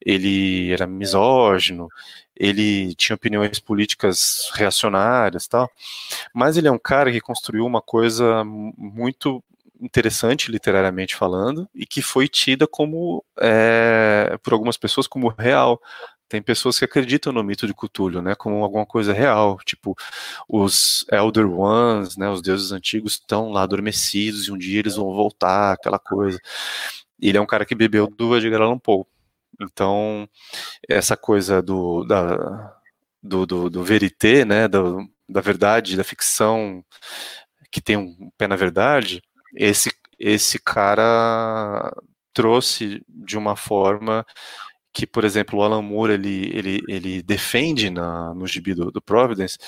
ele era misógino, ele tinha opiniões políticas reacionárias tal, mas ele é um cara que construiu uma coisa muito interessante literariamente falando e que foi tida como é, por algumas pessoas como real tem pessoas que acreditam no mito de Cthulhu, né, como alguma coisa real, tipo os Elder Ones, né, os deuses antigos estão lá adormecidos e um dia eles vão voltar, aquela coisa. Ele é um cara que bebeu do Edgar Allan Poe, então essa coisa do da, do, do, do verité, né, do, da verdade, da ficção que tem um pé na verdade, esse, esse cara trouxe de uma forma que, por exemplo, o Alan Moore ele, ele, ele defende na, no gibi do, do Providence,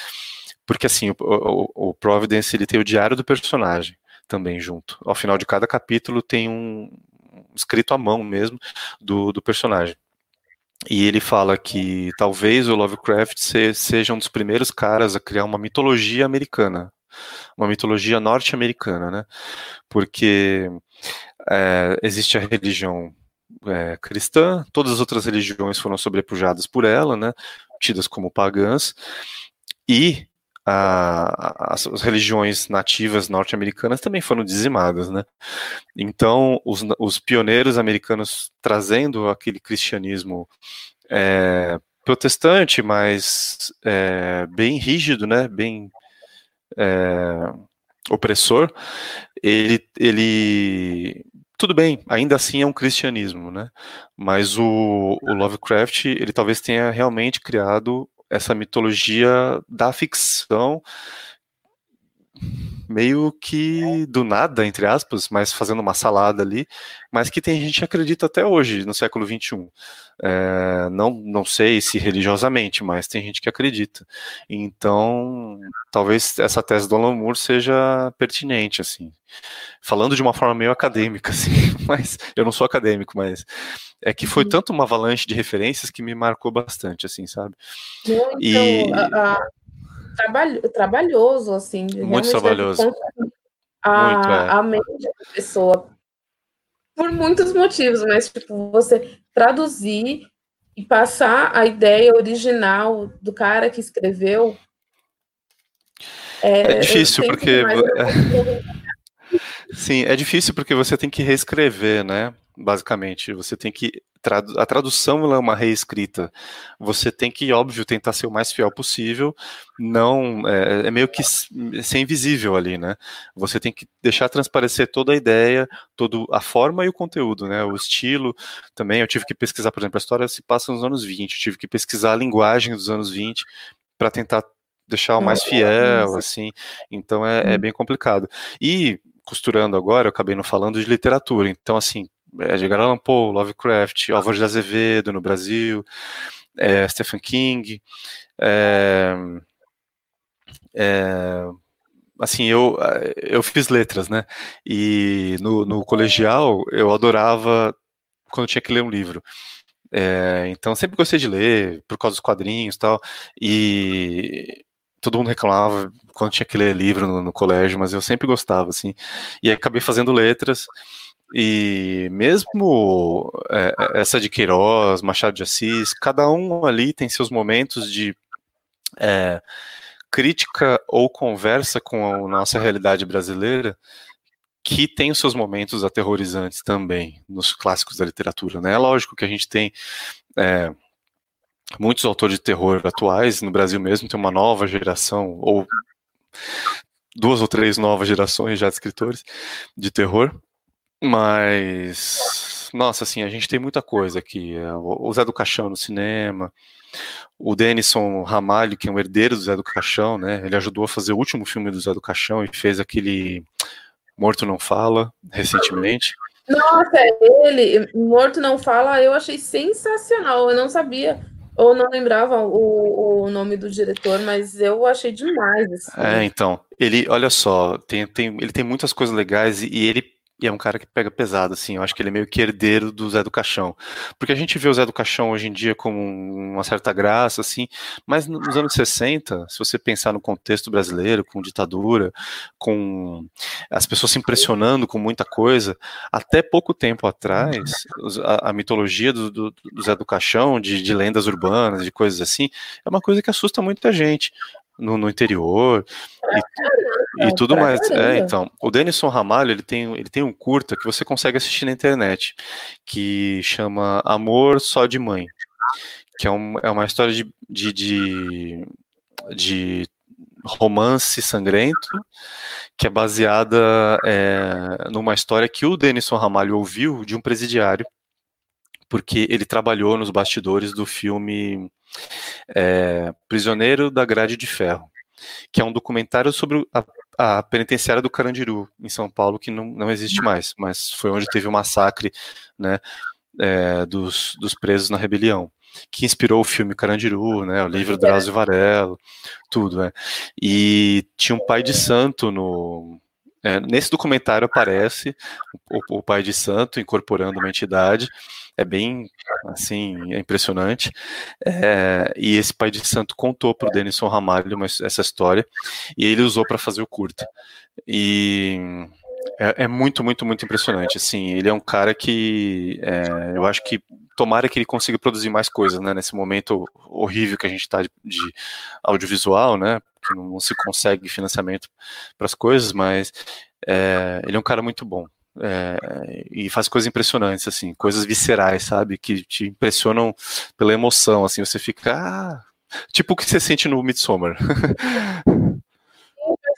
porque assim, o, o, o, Providence ele tem o diário do personagem também junto. Ao final de cada capítulo tem um escrito à mão mesmo do, do personagem. E ele fala que talvez o Lovecraft seja um dos primeiros caras a criar uma mitologia americana uma mitologia norte-americana, né? Porque é, existe a religião é, cristã, todas as outras religiões foram sobrepujadas por ela, né? Tidas como pagãs, e a, as, as, religiões nativas norte-americanas também foram dizimadas, né? Então, os, os, pioneiros americanos trazendo aquele cristianismo é, protestante, mas é, bem rígido, né? Bem é, opressor, ele, ele tudo bem, ainda assim é um cristianismo, né? Mas o, o, Lovecraft, ele talvez tenha realmente criado essa mitologia da ficção meio que do nada, entre aspas, mas fazendo uma salada ali, mas que tem gente que acredita até hoje, no século XXI. É, não, não sei se religiosamente, mas tem gente que acredita. Então, talvez essa tese do Alan Moore seja pertinente, assim. Falando de uma forma meio acadêmica, assim, mas eu não sou acadêmico, mas é que foi uhum. tanto uma avalanche de referências que me marcou bastante, assim, sabe? Então, e... a, a, trabalho, trabalhoso, assim. Muito trabalhoso. A, Muito, é. a mente da pessoa por muitos motivos, mas tipo, você traduzir e passar a ideia original do cara que escreveu. É, é difícil porque. Sim, é difícil porque você tem que reescrever, né? Basicamente, você tem que a tradução é uma reescrita. Você tem que, óbvio, tentar ser o mais fiel possível. Não é, é, meio que ser invisível ali, né? Você tem que deixar transparecer toda a ideia, toda a forma e o conteúdo, né? O estilo também. Eu tive que pesquisar, por exemplo, a história se passa nos anos 20. Eu tive que pesquisar a linguagem dos anos 20 para tentar deixar o mais fiel, assim. Então é, é bem complicado. E costurando agora, eu acabei não falando de literatura. Então, assim, Edgar Allan Poe, Lovecraft, Álvaro de Azevedo no Brasil, é, Stephen King. É, é, assim, eu, eu fiz letras, né? E no, no colegial eu adorava quando tinha que ler um livro. É, então sempre gostei de ler por causa dos quadrinhos e tal. E todo mundo reclamava quando tinha que ler livro no, no colégio, mas eu sempre gostava, assim. E acabei fazendo letras. E mesmo é, essa de Queiroz, Machado de Assis, cada um ali tem seus momentos de é, crítica ou conversa com a nossa realidade brasileira que tem os seus momentos aterrorizantes também nos clássicos da literatura. Né? É lógico que a gente tem é, muitos autores de terror atuais, no Brasil mesmo tem uma nova geração, ou duas ou três novas gerações já de escritores de terror, mas, nossa, assim, a gente tem muita coisa aqui. É, o Zé do Caixão no cinema, o Denison Ramalho, que é um herdeiro do Zé do Caixão, né? Ele ajudou a fazer o último filme do Zé do Caixão e fez aquele Morto Não Fala, recentemente. Nossa, ele, Morto Não Fala, eu achei sensacional. Eu não sabia, ou não lembrava o, o nome do diretor, mas eu achei demais. Assim. É, então, ele, olha só, tem, tem, ele tem muitas coisas legais e ele e é um cara que pega pesado, assim. Eu acho que ele é meio que herdeiro do Zé do Caixão. Porque a gente vê o Zé do Caixão hoje em dia como uma certa graça, assim. Mas nos anos 60, se você pensar no contexto brasileiro, com ditadura, com as pessoas se impressionando com muita coisa, até pouco tempo atrás, a, a mitologia do, do, do, Zé do Caixão, de, de lendas urbanas, de coisas assim, é uma coisa que assusta muita gente no, no interior e, e tudo mais. É, então, o Denison Ramalho ele tem, ele tem um curta que você consegue assistir na internet que chama Amor Só de Mãe, que é, um, é uma história de, de, de, de romance sangrento, que é baseada é, numa história que o Denison Ramalho ouviu de um presidiário, porque ele trabalhou nos bastidores do filme é, Prisioneiro da Grade de Ferro, que é um documentário sobre a, a, penitenciária do Carandiru, em São Paulo, que não, não existe mais, mas foi onde teve o massacre né, é, dos, dos presos na rebelião que inspirou o filme Carandiru, né, o livro Drauzio Varelo, tudo, né, e tinha um pai de santo no, é, nesse documentário aparece o, o, pai de santo incorporando uma entidade, é bem, assim, é impressionante. É, e esse pai de santo contou para o Denison Ramalho essa história, e ele usou para fazer o curta. E é, é, muito, muito, muito impressionante. Assim, ele é um cara que é, eu acho que tomara que ele consiga produzir mais coisas, né? Nesse momento horrível que a gente está de, de, audiovisual, né? Que não, se consegue financiamento para as coisas, mas é, ele é um cara muito bom. É, e faz coisas impressionantes, assim, coisas viscerais, sabe? Que te impressionam pela emoção, assim, você fica. Ah, tipo o que você sente no Midsommar.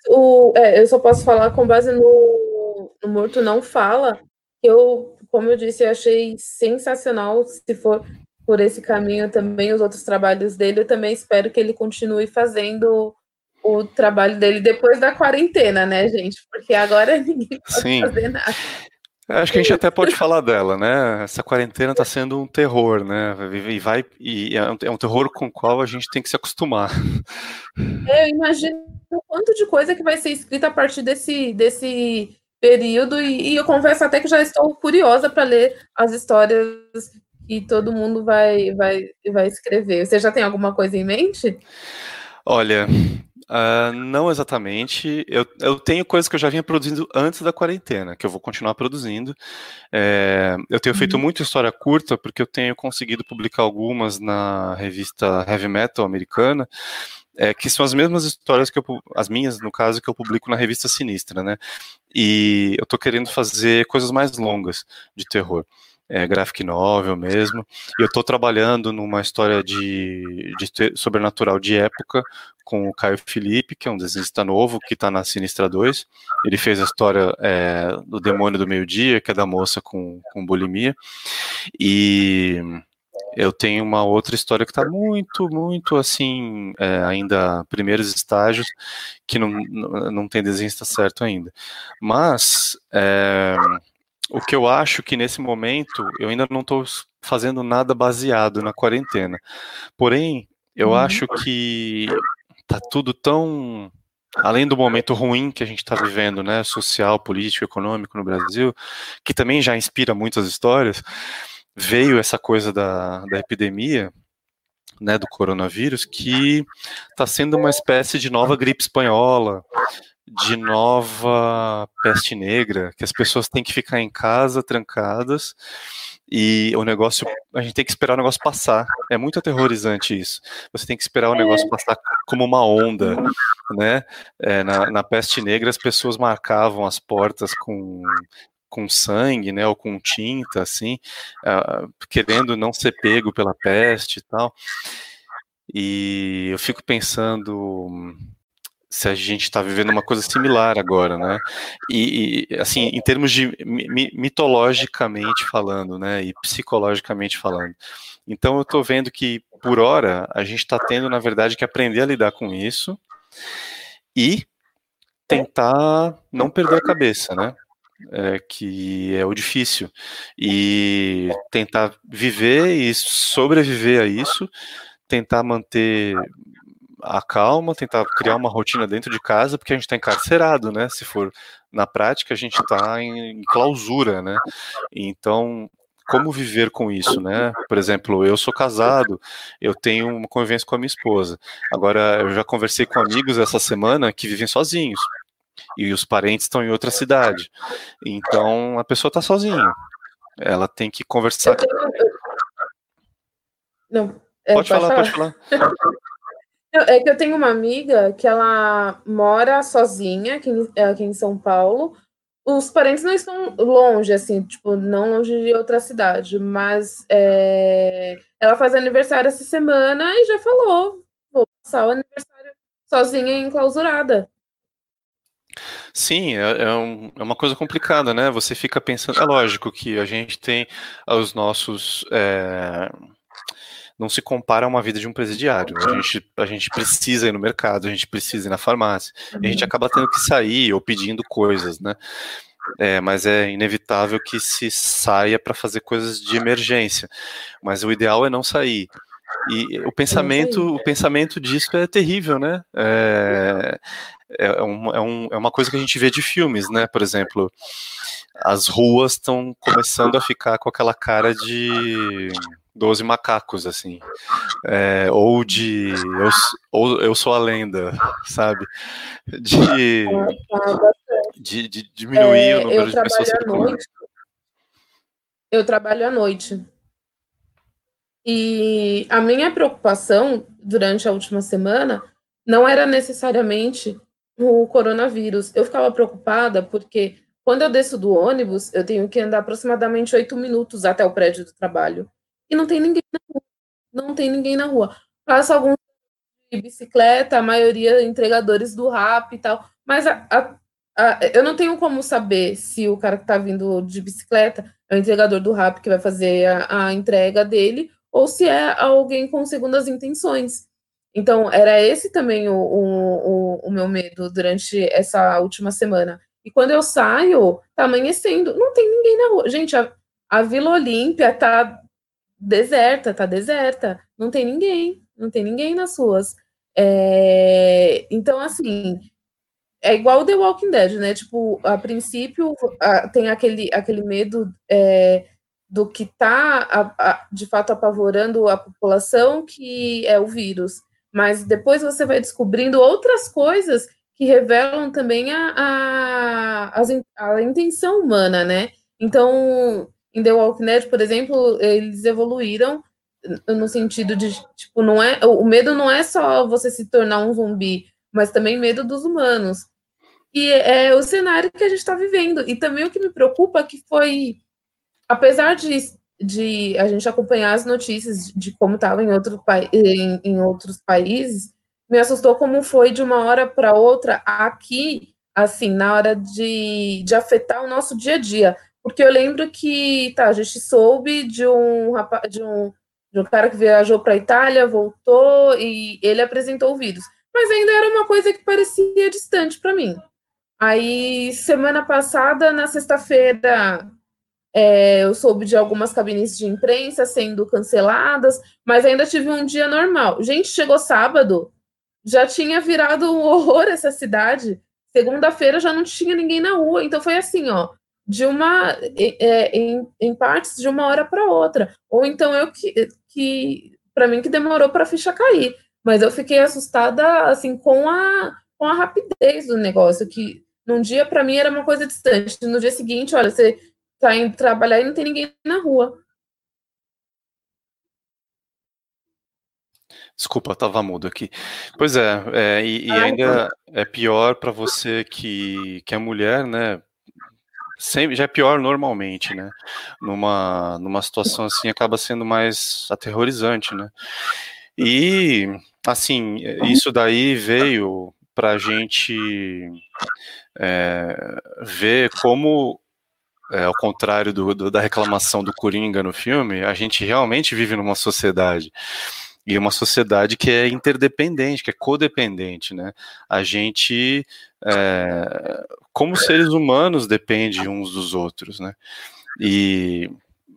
o, é, eu só posso falar com base no, no Morto Não Fala, eu, como eu disse, eu achei sensacional. Se for por esse caminho também, os outros trabalhos dele, eu também espero que ele continue fazendo o trabalho dele depois da quarentena, né, gente? Porque agora ninguém pode Sim. fazer nada. Acho que a gente até pode falar dela, né? Essa quarentena está sendo um terror, né? E vai e é, é um terror com o qual a gente tem que se acostumar. Eu imagino o quanto de coisa que vai ser escrita a partir desse, desse período e, e eu confesso até que já estou curiosa para ler as histórias que todo mundo vai, vai, vai escrever. Você já tem alguma coisa em mente? Olha, Uh, não exatamente. Eu, eu tenho coisas que eu já vinha produzindo antes da quarentena, que eu vou continuar produzindo. É, eu tenho feito uhum. muita história curta, porque eu tenho conseguido publicar algumas na revista Heavy Metal americana, é, que são as mesmas histórias que eu, as minhas, no caso, que eu publico na revista Sinistra, né? E eu tô querendo fazer coisas mais longas de terror é, graphic novel mesmo. E eu estou trabalhando numa história de, de, sobrenatural de época com o Caio Felipe, que é um desenhista novo, que está na Sinistra 2. Ele fez a história é, do Demônio do Meio-Dia, que é da moça com, com bulimia. E eu tenho uma outra história que está muito, muito assim, é, ainda primeiros estágios, que não, não tem desenhista certo ainda. Mas é, o que eu acho que nesse momento eu ainda não estou fazendo nada baseado na quarentena. Porém, eu uhum. acho que tá tudo tão além do momento ruim que a gente está vivendo, né, social, político, econômico no Brasil, que também já inspira muitas histórias, veio essa coisa da, da epidemia, né, do coronavírus, que está sendo uma espécie de nova gripe espanhola, de nova peste negra, que as pessoas têm que ficar em casa trancadas e o negócio, a gente tem que esperar o negócio passar. É muito aterrorizante isso. Você tem que esperar o negócio é. passar como uma onda, né? É, na, na peste negra as pessoas marcavam as portas com com sangue, né, ou com tinta, assim, uh, querendo não ser pego pela peste e tal. E eu fico pensando se a gente está vivendo uma coisa similar agora, né? E, e assim, em termos de mitologicamente falando, né? E psicologicamente falando. Então eu estou vendo que por hora a gente está tendo, na verdade, que aprender a lidar com isso e tentar não perder a cabeça, né? É, que é o difícil e tentar viver e sobreviver a isso, tentar manter a calma, tentar criar uma rotina dentro de casa, porque a gente está encarcerado, né? Se for na prática, a gente está em clausura, né? Então, como viver com isso, né? Por exemplo, eu sou casado, eu tenho uma convivência com a minha esposa. Agora, eu já conversei com amigos essa semana que vivem sozinhos e os parentes estão em outra cidade. Então, a pessoa está sozinha. Ela tem que conversar. Não, é, pode, pode, falar, falar, pode falar. É que eu tenho uma amiga que ela mora sozinha aqui em, é, aqui em São Paulo. Os parentes não estão longe, assim, tipo, não longe de outra cidade, mas é, ela faz aniversário essa semana e já falou: vou passar o aniversário sozinha e enclausurada. Sim, é, é, um, é, uma coisa complicada, né? Você fica pensando. É lógico que a gente tem os nossos. É não se compara a uma vida de um presidiário. A gente, a gente precisa ir no mercado, a gente precisa ir na farmácia, a gente acaba tendo que sair ou pedindo coisas, né? É, mas é inevitável que se saia para fazer coisas de emergência. Mas o ideal é não sair. E o pensamento, o pensamento disso é terrível, né? É, é, é, um, é, um, é uma coisa que a gente vê de filmes, né? Por exemplo, as ruas estão começando a ficar com aquela cara de 12 macacos, assim. É, ou de eu, ou eu sou a lenda, sabe? De, de, de diminuir é, o número de pessoas que noite, Eu trabalho à noite. E a minha preocupação durante a última semana não era necessariamente o coronavírus. Eu ficava preocupada porque quando eu desço do ônibus, eu tenho que andar aproximadamente oito minutos até o prédio do trabalho e não tem ninguém na rua. Não tem ninguém na rua. Passa alguns de bicicleta, a maioria entregadores do rap e tal, mas a, a, a, eu não tenho como saber se o cara que está vindo de bicicleta é o entregador do rap que vai fazer a, entrega dele ou se é alguém com segundas intenções. Então, era esse também o, o, o, meu medo durante essa última semana. E quando eu saio, tá amanhecendo, não tem ninguém na rua. Gente, a, a Vila Olímpia tá deserta, tá deserta. Não tem ninguém, não tem ninguém nas ruas. É, então, assim, é igual The Walking Dead, né? Tipo, a princípio a, tem aquele, aquele medo é, do que tá a, a, de fato apavorando a população, que é o vírus. Mas depois você vai descobrindo outras coisas que revelam também a, a, a intenção humana, né? Então, em The Walking Dead, por exemplo, eles evoluíram no sentido de, tipo, não é, o medo não é só você se tornar um zumbi, mas também medo dos humanos. E é o cenário que a gente está vivendo. E também o que me preocupa é que foi, apesar de, de a gente acompanhar as notícias de como estava em, outro, em, em outros países, me assustou como foi de uma hora para outra aqui, assim, na hora de, de afetar o nosso dia a dia. Porque eu lembro que, tá, a gente soube de um rapaz, de um, de um cara que viajou para a Itália, voltou e ele apresentou o vírus. Mas ainda era uma coisa que parecia distante para mim. Aí, semana passada, na sexta-feira, é, eu soube de algumas cabines de imprensa sendo canceladas, mas ainda tive um dia normal. Gente, chegou sábado, já tinha virado um horror essa cidade. Segunda-feira já não tinha ninguém na rua. Então foi assim, ó, de uma é, em, em partes de uma hora para outra. Ou então eu que, que para mim que demorou para a ficha cair. Mas eu fiquei assustada assim com a com a rapidez do negócio que num dia para mim era uma coisa distante. No dia seguinte, olha, você tá indo trabalhar e não tem ninguém na rua. Desculpa, estava mudo aqui. Pois é, é e, e, ainda é pior para você que, que é mulher, né? Sempre, já é pior normalmente, né? Numa, numa situação assim acaba sendo mais aterrorizante, né? E, assim, isso daí veio para a gente é, ver como é, ao contrário do, do, da reclamação do Coringa no filme, a gente realmente vive numa sociedade e uma sociedade que é interdependente, que é codependente, né? A gente, é, como seres humanos, depende uns dos outros, né? E,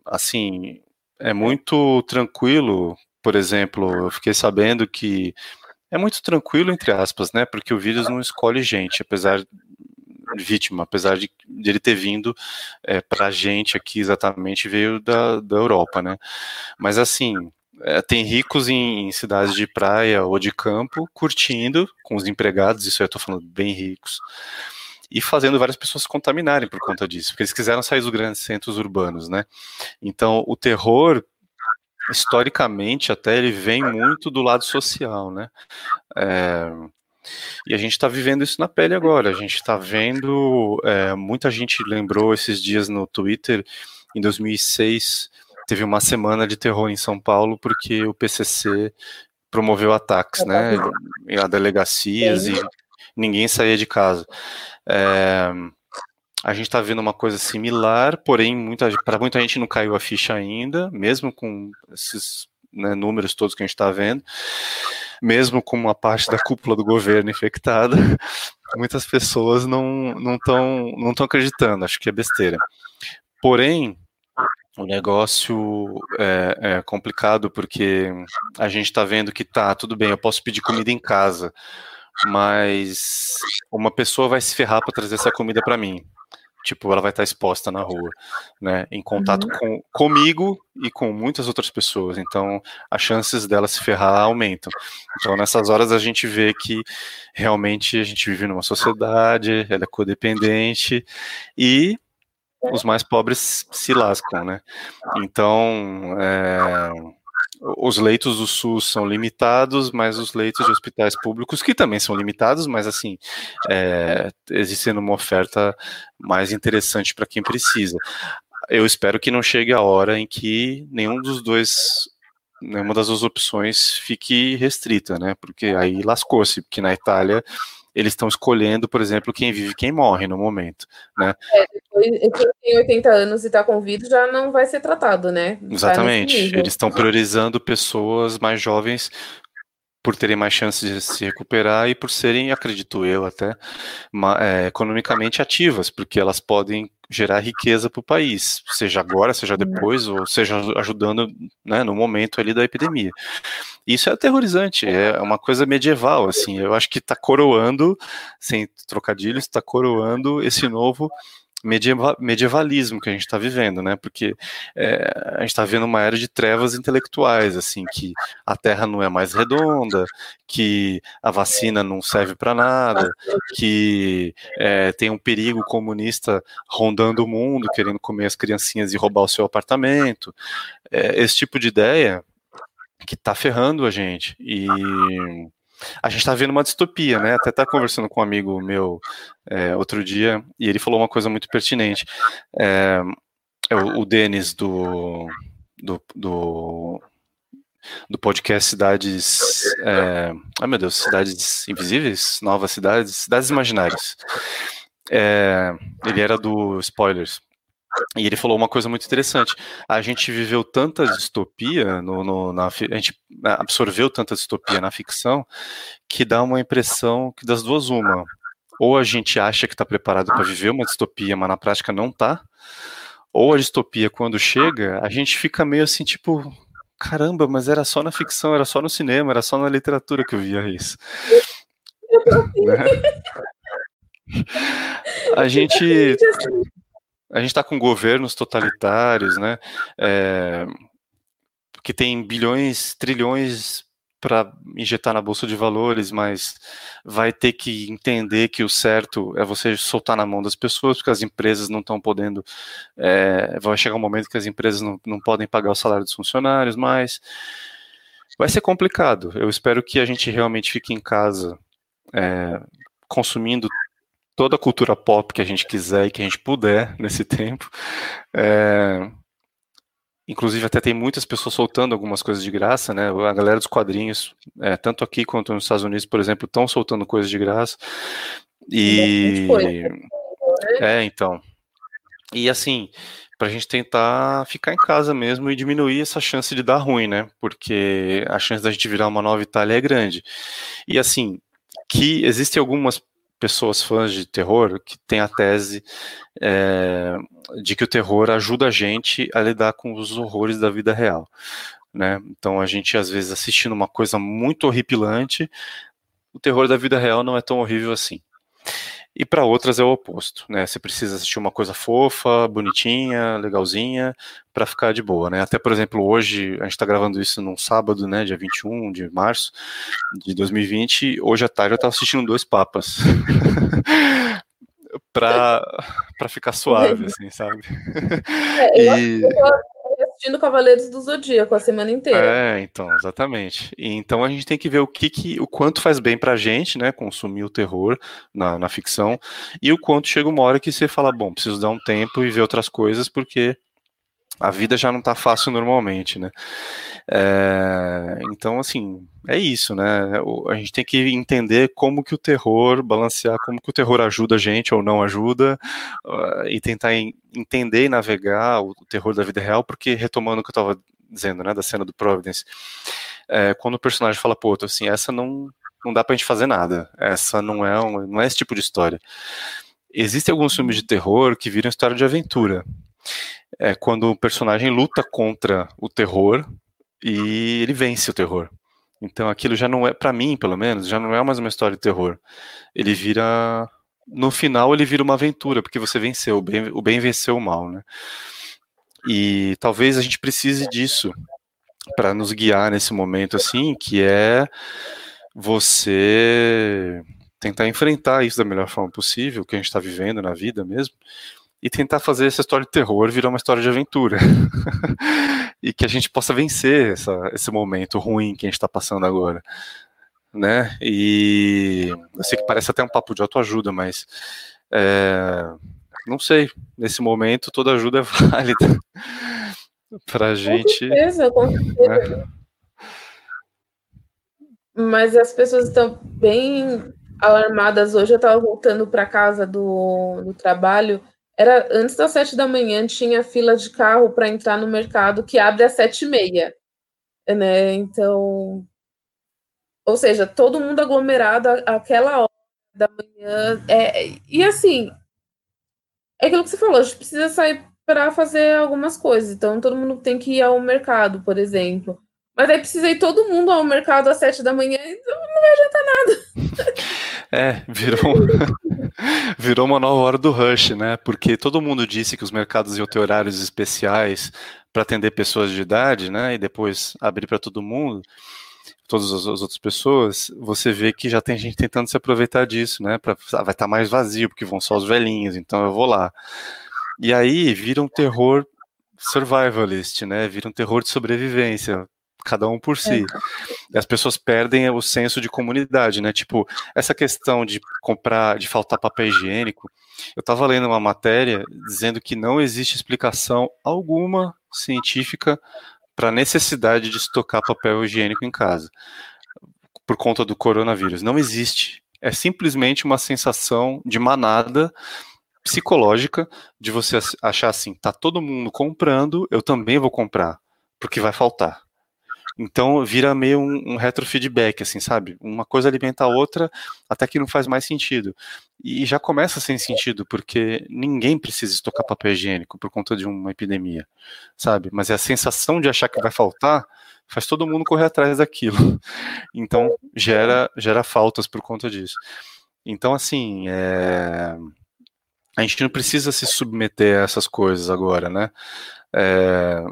assim, é muito tranquilo, por exemplo, eu fiquei sabendo que é muito tranquilo, entre aspas, né? Porque o vírus não escolhe gente, apesar vítima, apesar de, de ele ter vindo é, para a gente aqui exatamente, veio da, da Europa, né? Mas assim, é, tem ricos em, em, cidades de praia ou de campo curtindo com os empregados, isso eu estou falando bem ricos, e fazendo várias pessoas contaminarem por conta disso, porque eles quiseram sair dos grandes centros urbanos, né? Então, o terror, historicamente, até ele vem muito do lado social, né? É, e a gente está vivendo isso na pele agora. A gente está vendo. É, muita gente lembrou esses dias no Twitter, em 2006, teve uma semana de terror em São Paulo porque o PCC promoveu ataques, né, a delegacias e ninguém saía de casa. É, a gente está vendo uma coisa similar, porém para muita gente não caiu a ficha ainda, mesmo com esses né, números todos que a gente está vendo, mesmo com uma parte da cúpula do governo infectada, muitas pessoas não não estão não estão acreditando, acho que é besteira. Porém, o negócio é, é, complicado porque a gente está vendo que tá tudo bem, eu posso pedir comida em casa, mas uma pessoa vai se ferrar para trazer essa comida para mim. Tipo, ela vai estar tá exposta na rua, né, em contato uhum. com comigo e com muitas outras pessoas. Então, as chances dela se ferrar aumentam. Então, nessas horas a gente vê que realmente a gente vive numa sociedade, ela é codependente e os mais pobres se lascam, né? Então, é, os leitos do SUS são limitados, mas os leitos de hospitais públicos, que também são limitados, mas assim, é, existe uma oferta mais interessante para quem precisa. Eu espero que não chegue a hora em que nenhum dos dois nenhuma das duas opções fique restrita, né? Porque aí lascou-se, porque na Itália eles estão escolhendo, por exemplo, quem vive e quem morre no momento, né? É, quem tem 80 anos e está com vírus já não vai ser tratado, né? Exatamente. Eles estão priorizando pessoas mais jovens por terem mais chances de se recuperar e por serem, acredito eu até, uma, é, economicamente ativas, porque elas podem gerar riqueza para o país, seja agora, seja depois, ou seja ajudando né, no momento ali da epidemia. Isso é aterrorizante, é uma coisa medieval, assim, eu acho que está coroando, sem trocadilhos, está coroando esse novo medieva, medievalismo que a gente está vivendo, né? Porque é, a gente está vendo uma era de trevas intelectuais, assim, que a Terra não é mais redonda, que a vacina não serve para nada, que é, tem um perigo comunista rondando o mundo, querendo comer as criancinhas e roubar o seu apartamento. É, esse tipo de ideia que está ferrando a gente e a gente está vendo uma distopia, né? Até tá conversando com um amigo meu é, outro dia e ele falou uma coisa muito pertinente. É, é o, o Denis do, do, do, do, podcast Cidades. É, ai meu Deus, Cidades Invisíveis? Novas Cidades? Cidades Imaginárias. É, ele era do Spoilers. E ele falou uma coisa muito interessante. A gente viveu tanta distopia, no, no, na, a gente absorveu tanta distopia na ficção, que dá uma impressão que das duas uma. Ou a gente acha que está preparado para viver uma distopia, mas na prática não está. Ou a distopia, quando chega, a gente fica meio assim, tipo, caramba, mas era só na ficção, era só no cinema, era só na literatura que eu via isso. né? A gente a gente está com governos totalitários, né, é, que tem bilhões, trilhões para injetar na bolsa de valores, mas vai ter que entender que o certo é você soltar na mão das pessoas, porque as empresas não estão podendo. É, vai chegar um momento que as empresas não, não podem pagar o salário dos funcionários mais. Vai ser complicado. Eu espero que a gente realmente fique em casa é, consumindo toda a cultura pop que a gente quiser e que a gente puder nesse tempo. É, inclusive até tem muitas pessoas soltando algumas coisas de graça, né? A galera dos quadrinhos, é, tanto aqui quanto nos Estados Unidos, por exemplo, estão soltando coisas de graça. E é, então. E assim, para a gente tentar ficar em casa mesmo e diminuir essa chance de dar ruim, né? Porque a chance da gente virar uma nova Itália é grande. E assim, que existem algumas pessoas fãs de terror que tem a tese é, de que o terror ajuda a gente a lidar com os horrores da vida real. Né? Então a gente às vezes assistindo uma coisa muito horripilante, o terror da vida real não é tão horrível assim. E para outras é o oposto, né? Você precisa assistir uma coisa fofa, bonitinha, legalzinha, para ficar de boa, né? Até, por exemplo, hoje, a gente está gravando isso num sábado, né, dia 21 de março de 2020, hoje à tarde eu estava assistindo Dois Papas. para ficar suave, assim, sabe? É, eu e assistindo Cavaleiros do Zodíaco a semana inteira. É, então, exatamente. E, então a gente tem que ver o que, que o quanto faz bem pra gente, né, consumir o terror na, na ficção, e o quanto chega uma hora que você fala, bom, preciso dar um tempo e ver outras coisas, porque a vida já não está fácil normalmente, né? É, então, assim, é isso, né? A gente tem que entender como que o terror, balancear como que o terror ajuda a gente ou não ajuda, uh, e tentar entender e navegar o terror da vida real, porque, retomando o que eu estava dizendo, né, da cena do Providence, é, quando o personagem fala, pô, assim, essa não, não dá pra gente fazer nada, essa não é, um, não é esse tipo de história. Existem alguns filmes de terror que viram história de aventura, é quando o personagem luta contra o terror e ele vence o terror. Então aquilo já não é, para mim, pelo menos, já não é mais uma história de terror. Ele vira, no final, ele vira uma aventura, porque você venceu, o bem, o bem venceu o mal, né? E talvez a gente precise disso para nos guiar nesse momento, assim, que é você tentar enfrentar isso da melhor forma possível, que a gente está vivendo na vida mesmo, e tentar fazer essa história de terror virar uma história de aventura. e que a gente possa vencer essa, esse momento ruim que a gente está passando agora. Né? E eu sei que parece até um papo de autoajuda, mas é, não sei, nesse momento toda ajuda é válida pra gente. Com certeza, com certeza. Né? Mas as pessoas estão bem alarmadas hoje. Eu estava voltando para casa do, do trabalho era antes das sete da manhã, tinha fila de carro para entrar no mercado que abre às sete e meia. Né? Então, ou seja, todo mundo aglomerado àquela hora da manhã. É, e assim, é aquilo que você falou, a gente precisa sair para fazer algumas coisas. Então, todo mundo tem que ir ao mercado, por exemplo. Mas aí precisa ir todo mundo ao mercado às sete da manhã, então não vai adiantar nada. É, virou, virou uma nova hora do rush, né? Porque todo mundo disse que os mercados iam ter horários especiais para atender pessoas de idade, né? E depois abrir para todo mundo, todas as, outras pessoas. Você vê que já tem gente tentando se aproveitar disso, né? Pra, ah, vai estar tá mais vazio porque vão só os velhinhos, então eu vou lá. E aí vira um terror survivalist, né? Vira um terror de sobrevivência cada um por si. É. E as pessoas perdem o senso de comunidade, né? Tipo, essa questão de comprar, de faltar papel higiênico. Eu estava lendo uma matéria dizendo que não existe explicação alguma científica para a necessidade de estocar papel higiênico em casa por conta do coronavírus. Não existe. É simplesmente uma sensação de manada psicológica de você achar assim, tá todo mundo comprando, eu também vou comprar, porque vai faltar. Então vira meio um, um retrofeedback, assim, sabe? Uma coisa alimenta a outra até que não faz mais sentido. E já começa sem sentido, porque ninguém precisa estocar papel higiênico por conta de uma epidemia, sabe? Mas é a sensação de achar que vai faltar faz todo mundo correr atrás daquilo. Então gera, gera faltas por conta disso. Então, assim, é... a gente não precisa se submeter a essas coisas agora, né? É,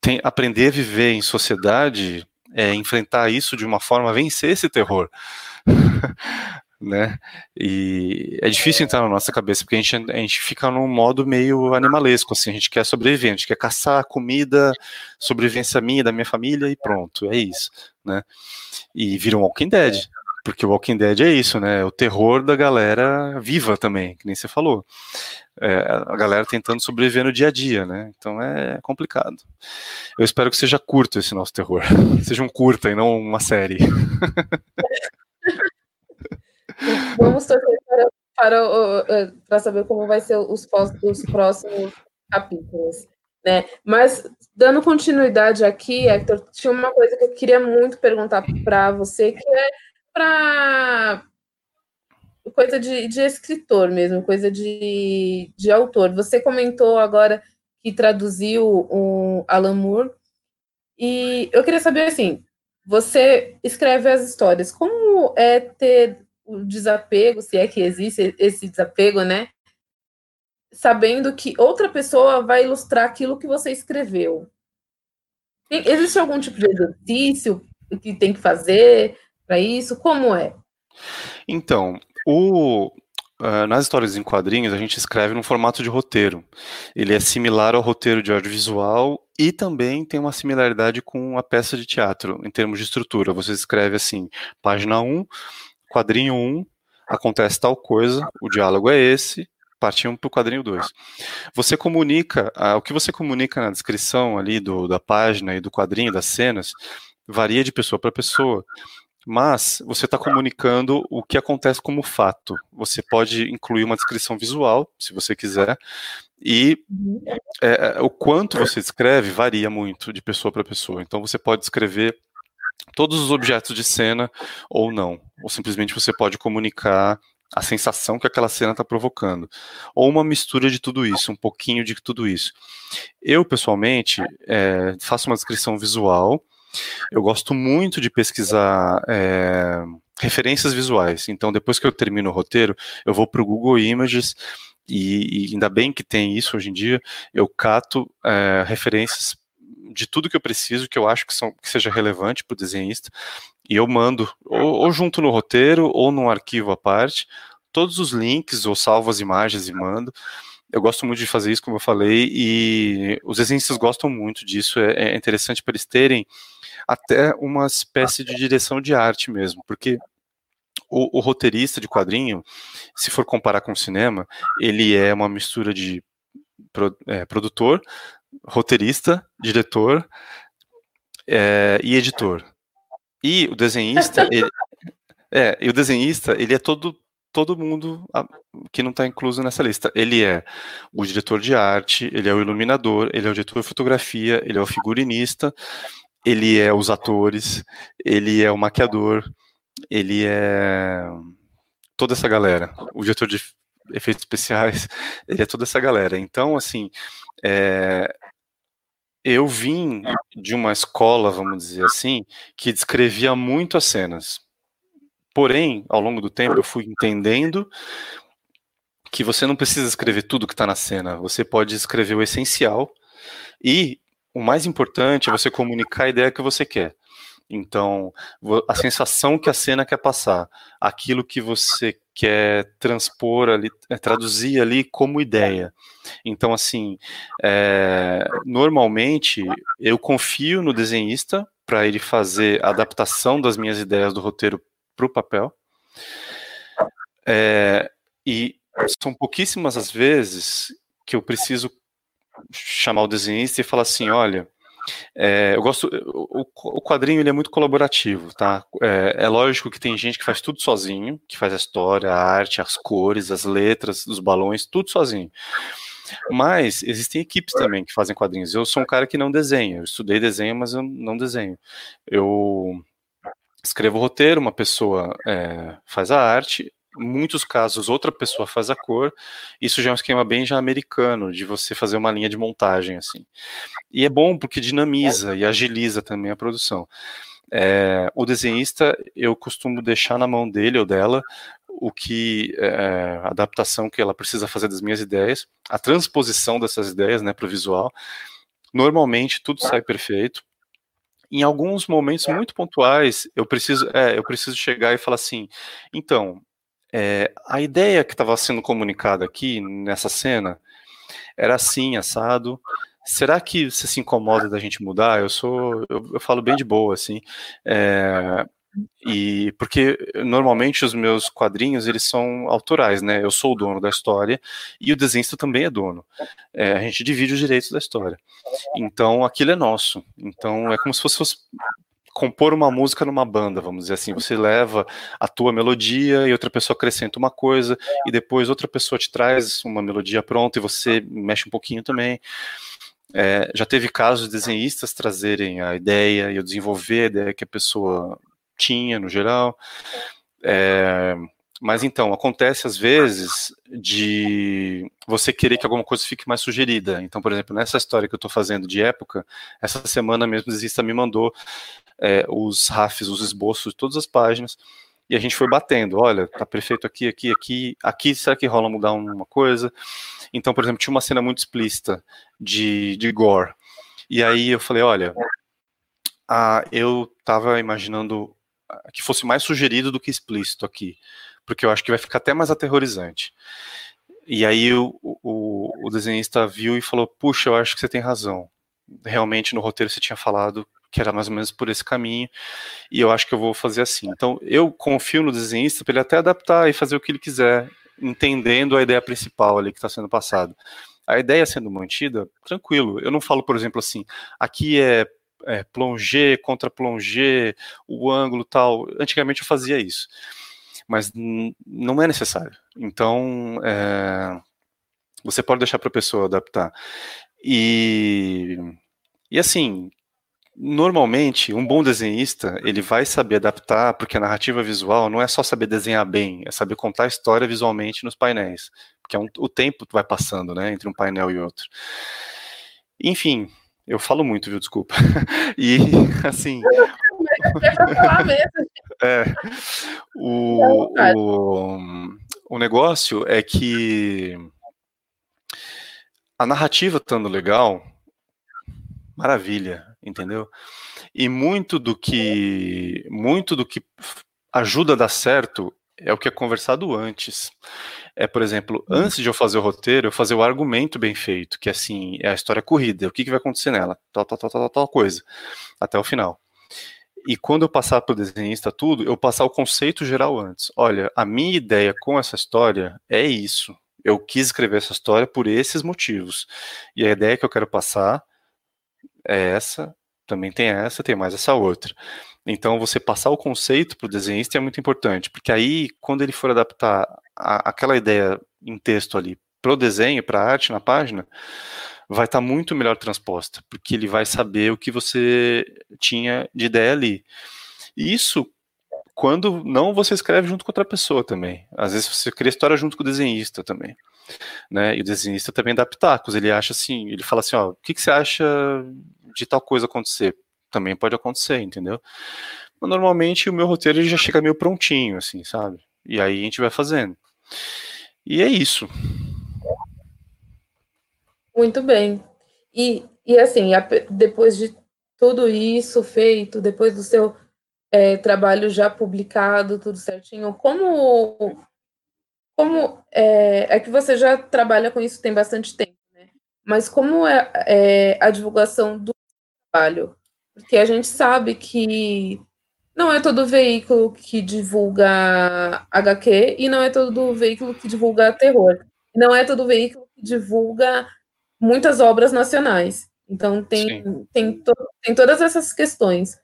tem, aprender a viver em sociedade é enfrentar isso de uma forma, vencer esse terror. né? E é difícil entrar na nossa cabeça, porque a gente, a gente fica num modo meio animalesco, assim, a gente quer sobreviver, a gente quer caçar comida, sobrevivência minha, da minha família e pronto, é isso, né? E vira um Walking Dead, porque o Walking Dead é isso, né? É o terror da galera viva também, que nem você falou é, a galera tentando sobreviver no dia a dia, né? Então é complicado. Eu espero que seja curto esse nosso terror. seja um curta e não uma série. Vamos torcer para, para, para, saber como vai ser os, os próximos capítulos. Né? Mas, dando continuidade aqui, Hector, tinha uma coisa que eu queria muito perguntar para você, que é para coisa de, de escritor mesmo, coisa de, de autor. Você comentou agora que traduziu o Alan Moore, e eu queria saber, assim, você escreve as histórias, como é ter o desapego, se é que existe esse desapego, né? Sabendo que outra pessoa vai ilustrar aquilo que você escreveu. Tem, existe algum tipo de exercício que tem que fazer para isso? Como é? Então, o, uh, nas histórias em quadrinhos, a gente escreve no formato de roteiro. Ele é similar ao roteiro de audiovisual e também tem uma similaridade com a peça de teatro, em termos de estrutura. Você escreve assim, página 1, quadrinho 1, acontece tal coisa, o diálogo é esse, parte 1 para o quadrinho 2. Você comunica, uh, o que você comunica na descrição ali do, da página e do quadrinho, das cenas, varia de pessoa para pessoa mas você está comunicando o que acontece como fato. Você pode incluir uma descrição visual, se você quiser, e é, é o quanto você escreve varia muito de pessoa para pessoa. Então você pode escrever todos os objetos de cena ou não, ou simplesmente você pode comunicar a sensação que aquela cena está provocando, ou uma mistura de tudo isso, um pouquinho de tudo isso. Eu pessoalmente é, faço uma descrição visual eu gosto muito de pesquisar é, referências visuais. Então, depois que eu termino o roteiro, eu vou para o Google Images e, e, ainda bem que tem isso hoje em dia. Eu cato é, referências de tudo que eu preciso, que eu acho que, são, que seja relevante para o desenhista, e eu mando ou, ou junto no roteiro ou num arquivo à parte todos os links ou salvo as imagens e mando. Eu gosto muito de fazer isso, como eu falei, e os desenhistas gostam muito disso. É, é interessante para eles terem até uma espécie de direção de arte mesmo, porque o, o, roteirista de quadrinho, se for comparar com o cinema, ele é uma mistura de pro, é, produtor, roteirista, diretor é, e editor. E o desenhista, ele, é, e o desenhista, ele é todo todo mundo que não está incluso nessa lista. Ele é o diretor de arte, ele é o iluminador, ele é o diretor de fotografia, ele é o figurinista, ele é os atores, ele é o maquiador, ele é toda essa galera. O diretor de efeitos especiais, ele é toda essa galera. Então, assim, é, eu vim de uma escola, vamos dizer assim, que descrevia muito as cenas. Porém, ao longo do tempo, eu fui entendendo que você não precisa escrever tudo que está na cena. Você pode escrever o essencial e o mais importante é você comunicar a ideia que você quer. Então, a sensação que a cena quer passar, aquilo que você quer transpor ali, é, traduzir ali como ideia. Então, assim, é, normalmente eu confio no desenhista para ele fazer a adaptação das minhas ideias do roteiro para o papel. É, e são pouquíssimas as vezes que eu preciso chamar o desenhista e falar assim, olha, é, eu gosto. O, o, quadrinho ele é muito colaborativo, tá? É, é, lógico que tem gente que faz tudo sozinho, que faz a história, a arte, as cores, as letras, os balões, tudo sozinho. Mas existem equipes também que fazem quadrinhos. Eu sou um cara que não desenha. Eu estudei desenho, mas eu não desenho. Eu escrevo o roteiro, uma pessoa é, faz a arte, muitos casos outra pessoa faz a cor. Isso já é um esquema bem já americano de você fazer uma linha de montagem assim. E é bom porque dinamiza e agiliza também a produção. É, o desenhista eu costumo deixar na mão dele ou dela o que é, a adaptação que ela precisa fazer das minhas ideias, a transposição dessas ideias, né, para o visual. Normalmente tudo sai perfeito. Em alguns momentos muito pontuais, eu preciso, é, eu preciso chegar e falar assim, então, é, a ideia que estava sendo comunicada aqui nessa cena era assim, assado. Será que você se incomoda da gente mudar? Eu sou, eu, eu falo bem de boa, assim. É, e porque normalmente os meus quadrinhos eles são autorais, né? Eu sou o dono da história e o desenhista também é dono. É, a gente divide os direitos da história. Então aquilo é nosso. Então é como se fosse compor uma música numa banda, vamos dizer assim. Você leva a tua melodia e outra pessoa acrescenta uma coisa, e depois outra pessoa te traz uma melodia pronta e você mexe um pouquinho também. É, já teve casos de desenhistas trazerem a ideia e eu desenvolver a ideia que a pessoa tinha no geral. É, mas então, acontece às vezes de você querer que alguma coisa fique mais sugerida. Então, por exemplo, nessa história que eu estou fazendo de época, essa semana mesmo o desenhista me mandou é, os RAFs, os esboços de todas as páginas, e a gente foi batendo, olha, tá perfeito aqui, aqui, aqui, aqui, será que rola mudar uma coisa? Então, por exemplo, tinha uma cena muito explícita de, de gore, e aí eu falei, olha, ah, eu tava imaginando que fosse mais sugerido do que explícito aqui, porque eu acho que vai ficar até mais aterrorizante. E aí o, o, o desenhista viu e falou, puxa, eu acho que você tem razão. Realmente no roteiro você tinha falado que era mais ou menos por esse caminho, e eu acho que eu vou fazer assim. Então, eu confio no desenhista para ele até adaptar e fazer o que ele quiser, entendendo a ideia principal ali que está sendo passada. A ideia sendo mantida, tranquilo. Eu não falo, por exemplo, assim, aqui é, é plongé contra plongé, o ângulo tal. Antigamente eu fazia isso, mas não é necessário. Então, é, você pode deixar para a pessoa adaptar. E, e assim, Normalmente, um bom desenhista, ele vai saber adaptar, porque a narrativa visual não é só saber desenhar bem, é saber contar a história visualmente nos painéis, porque é um, o tempo vai passando, né, entre um painel e outro. Enfim, eu falo muito, viu, desculpa. E, assim... é, o, o, o negócio é que a narrativa estando legal, maravilha, entendeu? E muito do que muito do que ajuda a dar certo é o que é conversado antes. É, por exemplo, uhum. antes de eu fazer o roteiro, eu fazer o argumento bem feito, que assim, é a história corrida, o que, que vai acontecer nela, tal, tal, tal, tal, tal coisa, até o final. E quando eu passar para o desenhista tudo, eu passar o conceito geral antes. Olha, a minha ideia com essa história é isso. Eu quis escrever essa história por esses motivos. E a ideia que eu quero passar é essa, também tem essa, tem mais essa outra. Então, você passar o conceito para o desenhista é muito importante, porque aí, quando ele for adaptar a, aquela ideia em texto ali para o desenho, para a arte na página, vai estar tá muito melhor transposta, porque ele vai saber o que você tinha de ideia ali. E isso quando não você escreve junto com outra pessoa também. Às vezes você cria história junto com o desenhista também. Né? E o desenhista também dá pitacos. Ele acha assim, ele fala assim, ó, o que, que você acha de tal coisa acontecer? Também pode acontecer, entendeu? Mas, normalmente o meu roteiro já chega meio prontinho, assim, sabe? E aí a gente vai fazendo. E é isso. Muito bem. E, e assim, depois de tudo isso feito, depois do seu é, trabalho já publicado, tudo certinho, como como é, é, que você já trabalha com isso tem bastante tempo, né? Mas como é, é, a divulgação do trabalho? Porque a gente sabe que não é todo veículo que divulga HQ e não é todo veículo que divulga terror. Não é todo veículo que divulga muitas obras nacionais. Então tem, tem, to, tem todas essas questões.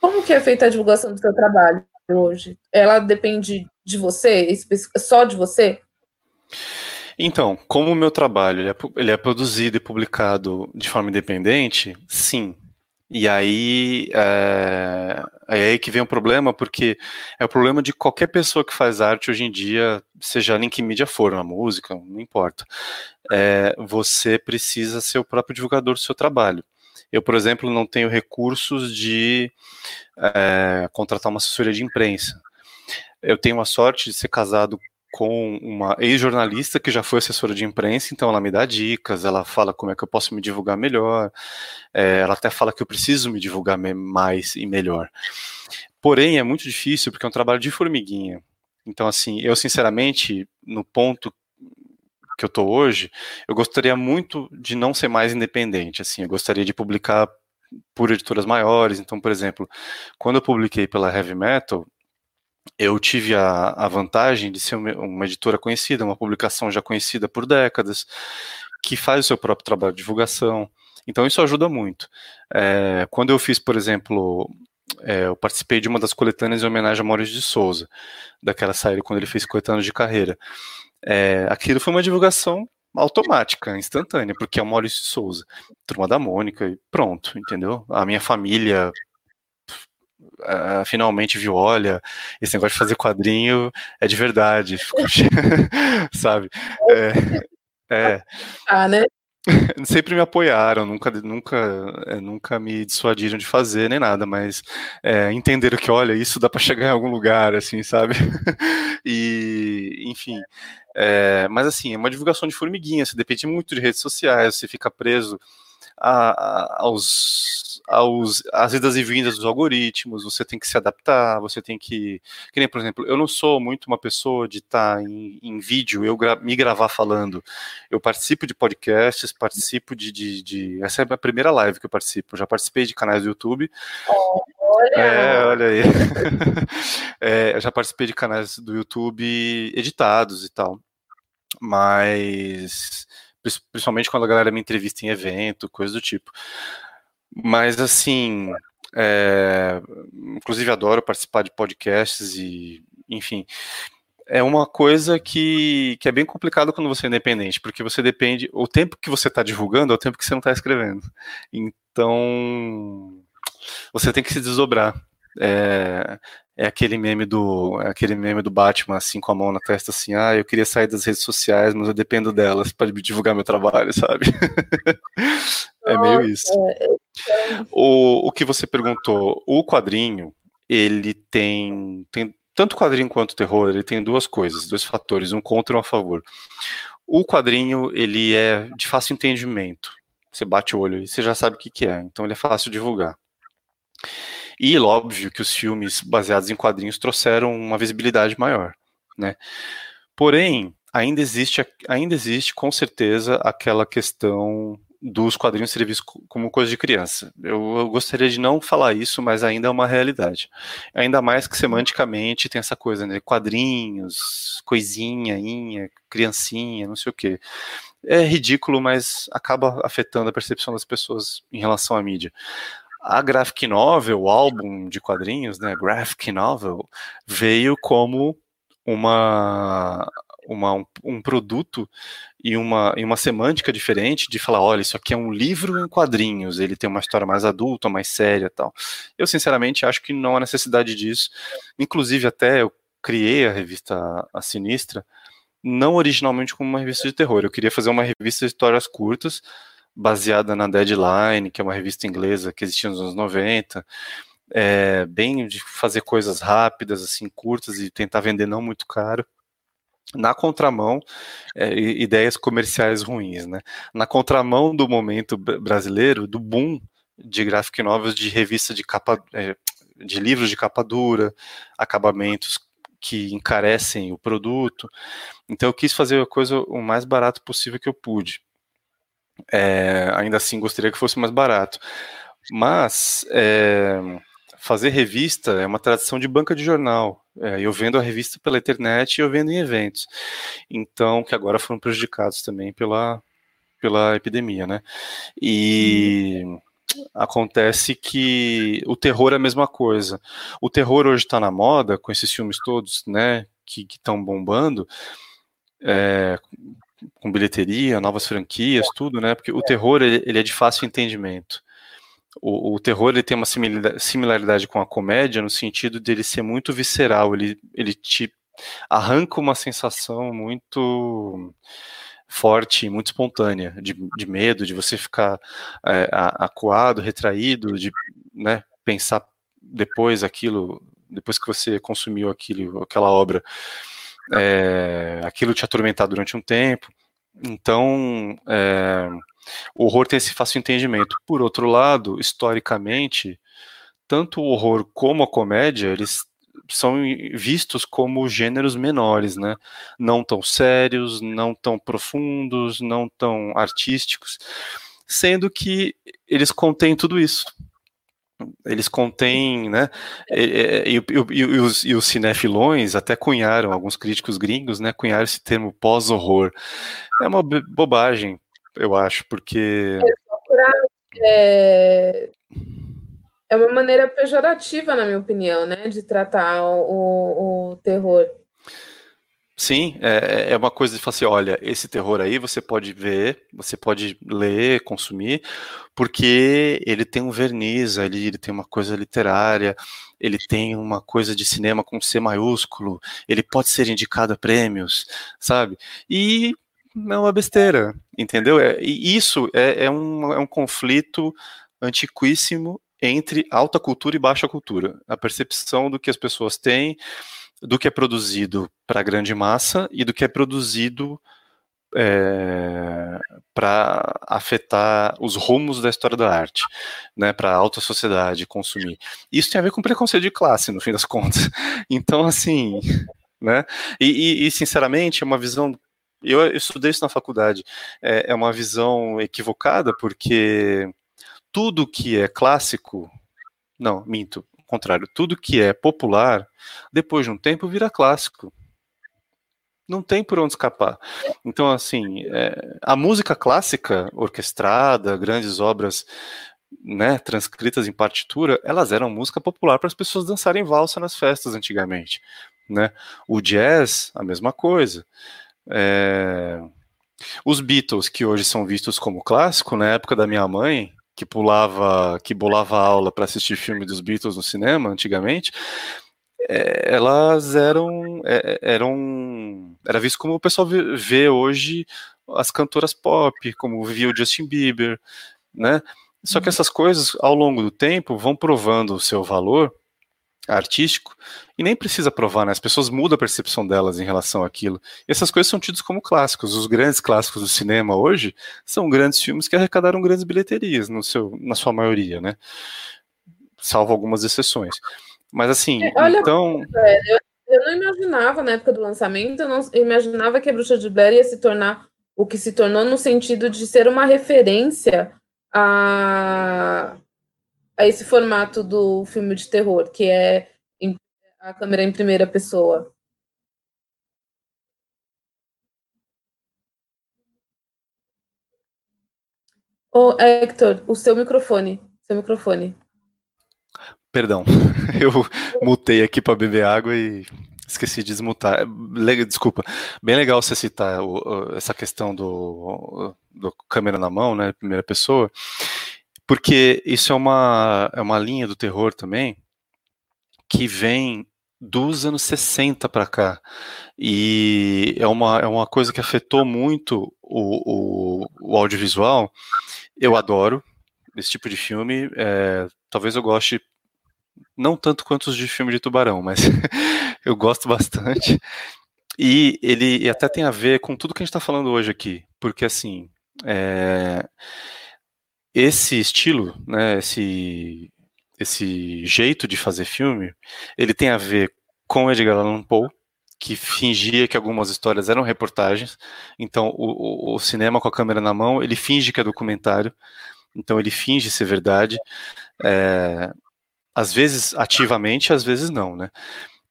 Como que é feita a divulgação do seu trabalho hoje? Ela depende de você, só de você? Então, como o meu trabalho ele é, ele é produzido e publicado de forma independente, sim, e aí é, é aí que vem o problema, porque é o problema de qualquer pessoa que faz arte hoje em dia, seja em que mídia for, na música, não importa. É, você precisa ser o próprio divulgador do seu trabalho. Eu, por exemplo, não tenho recursos de é, contratar uma assessoria de imprensa. Eu tenho a sorte de ser casado com uma ex-jornalista que já foi assessora de imprensa, então ela me dá dicas, ela fala como é que eu posso me divulgar melhor, é, ela até fala que eu preciso me divulgar mais e melhor. Porém, é muito difícil porque é um trabalho de formiguinha. Então, assim, eu sinceramente, no ponto que eu tô hoje, eu gostaria muito de não ser mais independente, assim, eu gostaria de publicar por editoras maiores, então, por exemplo, quando eu publiquei pela Heavy Metal, eu tive a, a vantagem de ser uma, editora conhecida, uma publicação já conhecida por décadas, que faz o seu próprio trabalho de divulgação, então isso ajuda muito. É, quando eu fiz, por exemplo, é, eu participei de uma das coletâneas em homenagem a Maurício de Souza, daquela série quando ele fez coletâneas de carreira. É, aquilo foi uma divulgação automática, instantânea, porque é o Maurício de Souza, turma da Mônica, e pronto, entendeu? A minha família uh, finalmente viu, olha, esse negócio de fazer quadrinho é de verdade, sabe? É, é. Ah, né? Sempre me apoiaram, nunca, nunca, é, nunca me dissuadiram de fazer nem nada, mas é, entenderam que, olha, isso dá para chegar em algum lugar, assim, sabe? e, enfim, é, mas assim, é uma divulgação de formiguinha, você depende muito de redes sociais, você fica preso a, a, aos aos, às idas e vindas dos algoritmos, você tem que se adaptar, você tem que. Que nem, por exemplo, eu não sou muito uma pessoa de estar tá em, em, vídeo, eu gra me gravar falando. Eu participo de podcasts, participo de, de, de, Essa é a primeira live que eu participo. Eu já participei de canais do YouTube. olha! É, olha aí. é, eu já participei de canais do YouTube editados e tal. Mas principalmente quando a galera me entrevista em evento, coisa do tipo. Mas assim, é, inclusive adoro participar de podcasts e, enfim, é uma coisa que, que é bem complicado quando você é independente, porque você depende, o tempo que você está divulgando é o tempo que você não está escrevendo. Então, você tem que se desdobrar. É, é aquele meme do é aquele meme do Batman assim com a mão na testa assim, ah, eu queria sair das redes sociais, mas eu dependo delas para divulgar meu trabalho, sabe? é meio isso. É. O, o que você perguntou, o quadrinho, ele tem tem tanto quadrinho quanto terror, ele tem duas coisas, dois fatores, um contra e um a favor. O quadrinho, ele é de fácil entendimento. Você bate o olho e você já sabe o que, que é, então ele é fácil de divulgar. E óbvio que os filmes baseados em quadrinhos trouxeram uma visibilidade maior, né? Porém, ainda existe, ainda existe com certeza aquela questão dos quadrinhos serem vistos como coisa de criança. Eu, eu, gostaria de não falar isso, mas ainda é uma realidade. Ainda mais que semanticamente tem essa coisa, né? Quadrinhos, coisinha, inha, criancinha, não sei o quê. É ridículo, mas acaba afetando a percepção das pessoas em relação à mídia. A graphic novel, o álbum de quadrinhos, né, graphic novel, veio como uma uma, um, um, produto e uma, e uma semântica diferente de falar, olha, isso aqui é um livro em quadrinhos, ele tem uma história mais adulta, mais séria tal. Eu, sinceramente, acho que não há necessidade disso. Inclusive, até eu criei a revista A Sinistra, não originalmente como uma revista de terror, eu queria fazer uma revista de histórias curtas, baseada na Deadline, que é uma revista inglesa que existia nos anos 90, é, bem de fazer coisas rápidas, assim, curtas e tentar vender não muito caro. Na contramão, é, ideias comerciais ruins, né? Na contramão do momento brasileiro, do boom de graphic novels, de revista de capa, é, de livros de capa dura, acabamentos que encarecem o produto. Então eu quis fazer a coisa o mais barato possível que eu pude. É, ainda assim, gostaria que fosse mais barato. Mas é, fazer revista é uma tradição de banca de jornal. É, eu vendo a revista pela internet e eu vendo em eventos. Então, que agora foram prejudicados também pela, pela epidemia, né? E acontece que o terror é a mesma coisa. O terror hoje está na moda, com esses filmes todos, né, que estão bombando, é, com bilheteria, novas franquias, tudo, né? Porque o terror ele, ele é de fácil entendimento. O, o, terror ele tem uma similaridade com a comédia no sentido dele ser muito visceral, ele, ele te arranca uma sensação muito forte, muito espontânea, de, de medo, de você ficar é, acuado, retraído, de né, pensar depois aquilo, depois que você consumiu aquilo, aquela obra, é, aquilo te atormentar durante um tempo. Então, é, o horror tem esse fácil entendimento. Por outro lado, historicamente, tanto o horror como a comédia, eles são vistos como gêneros menores, né? Não tão sérios, não tão profundos, não tão artísticos, sendo que eles contêm tudo isso. Eles contêm, né? E, e, e, e, os, e os cinefilões até cunharam, alguns críticos gringos, né? Cunharam esse termo pós-horror. É uma bobagem, eu acho, porque. É, é uma maneira pejorativa, na minha opinião, né, de tratar o, o terror. Sim, é, é uma coisa de falar assim, olha, esse terror aí você pode ver, você pode ler, consumir, porque ele tem um verniz ali, ele tem uma coisa literária, ele tem uma coisa de cinema com C maiúsculo, ele pode ser indicado a prêmios, sabe? E é uma besteira, entendeu? É, e isso é, é, um, é um conflito antiquíssimo entre alta cultura e baixa cultura. A percepção do que as pessoas têm, do que é produzido para a grande massa e do que é produzido é, para afetar os rumos da história da arte, né, para a alta sociedade consumir. Isso tem a ver com preconceito de classe, no fim das contas. Então, assim, né, e, e, e sinceramente, é uma visão eu, eu estudei isso na faculdade. É, é uma visão equivocada, porque tudo que é clássico, não, minto, contrário, tudo que é popular, depois de um tempo vira clássico. Não tem por onde escapar. Então, assim, é, a música clássica, orquestrada, grandes obras né, transcritas em partitura, elas eram música popular para as pessoas dançarem valsa nas festas antigamente. Né? O jazz, a mesma coisa. É... Os Beatles, que hoje são vistos como clássico, na época da minha mãe, que pulava, que bolava aula para assistir filme dos Beatles no cinema antigamente, é, elas eram, é, eram, era visto como o pessoal vê hoje as cantoras pop, como via o Justin Bieber, né? Só que uhum. essas coisas, ao longo do tempo, vão provando o seu valor artístico e nem precisa provar, né? As pessoas mudam a percepção delas em relação àquilo. E essas coisas são tidas como clássicos. Os grandes clássicos do cinema hoje são grandes filmes que arrecadaram grandes bilheterias, no seu, na sua maioria, né? Salvo algumas exceções. Mas assim, é, Olha, então. eu, eu não imaginava na época do lançamento, eu não eu imaginava que a Bruxa de Blair ia se tornar o que se tornou no sentido de ser uma referência a a esse formato do filme de terror, que é a câmera em primeira pessoa. Ô, Hector, o seu microfone. Seu microfone. Perdão, eu mutei aqui para beber água e Esqueci de desmutar. Desculpa. Bem legal você citar essa questão do, do câmera na mão, né? Primeira pessoa. Porque isso é uma, é uma linha do terror também que vem dos anos 60 para cá. E é uma, é uma coisa que afetou muito o, o, o audiovisual. Eu adoro esse tipo de filme. É, talvez eu goste não tanto quanto os de filme de tubarão, mas eu gosto bastante. E ele até tem a ver com tudo que a gente está falando hoje aqui, porque assim, é, esse estilo, né, esse, esse jeito de fazer filme, ele tem a ver com Edgar Allan Poe, que fingia que algumas histórias eram reportagens. Então, o, o, cinema com a câmera na mão, ele finge que é documentário. Então, ele finge ser verdade. É, às vezes ativamente, às vezes não, né?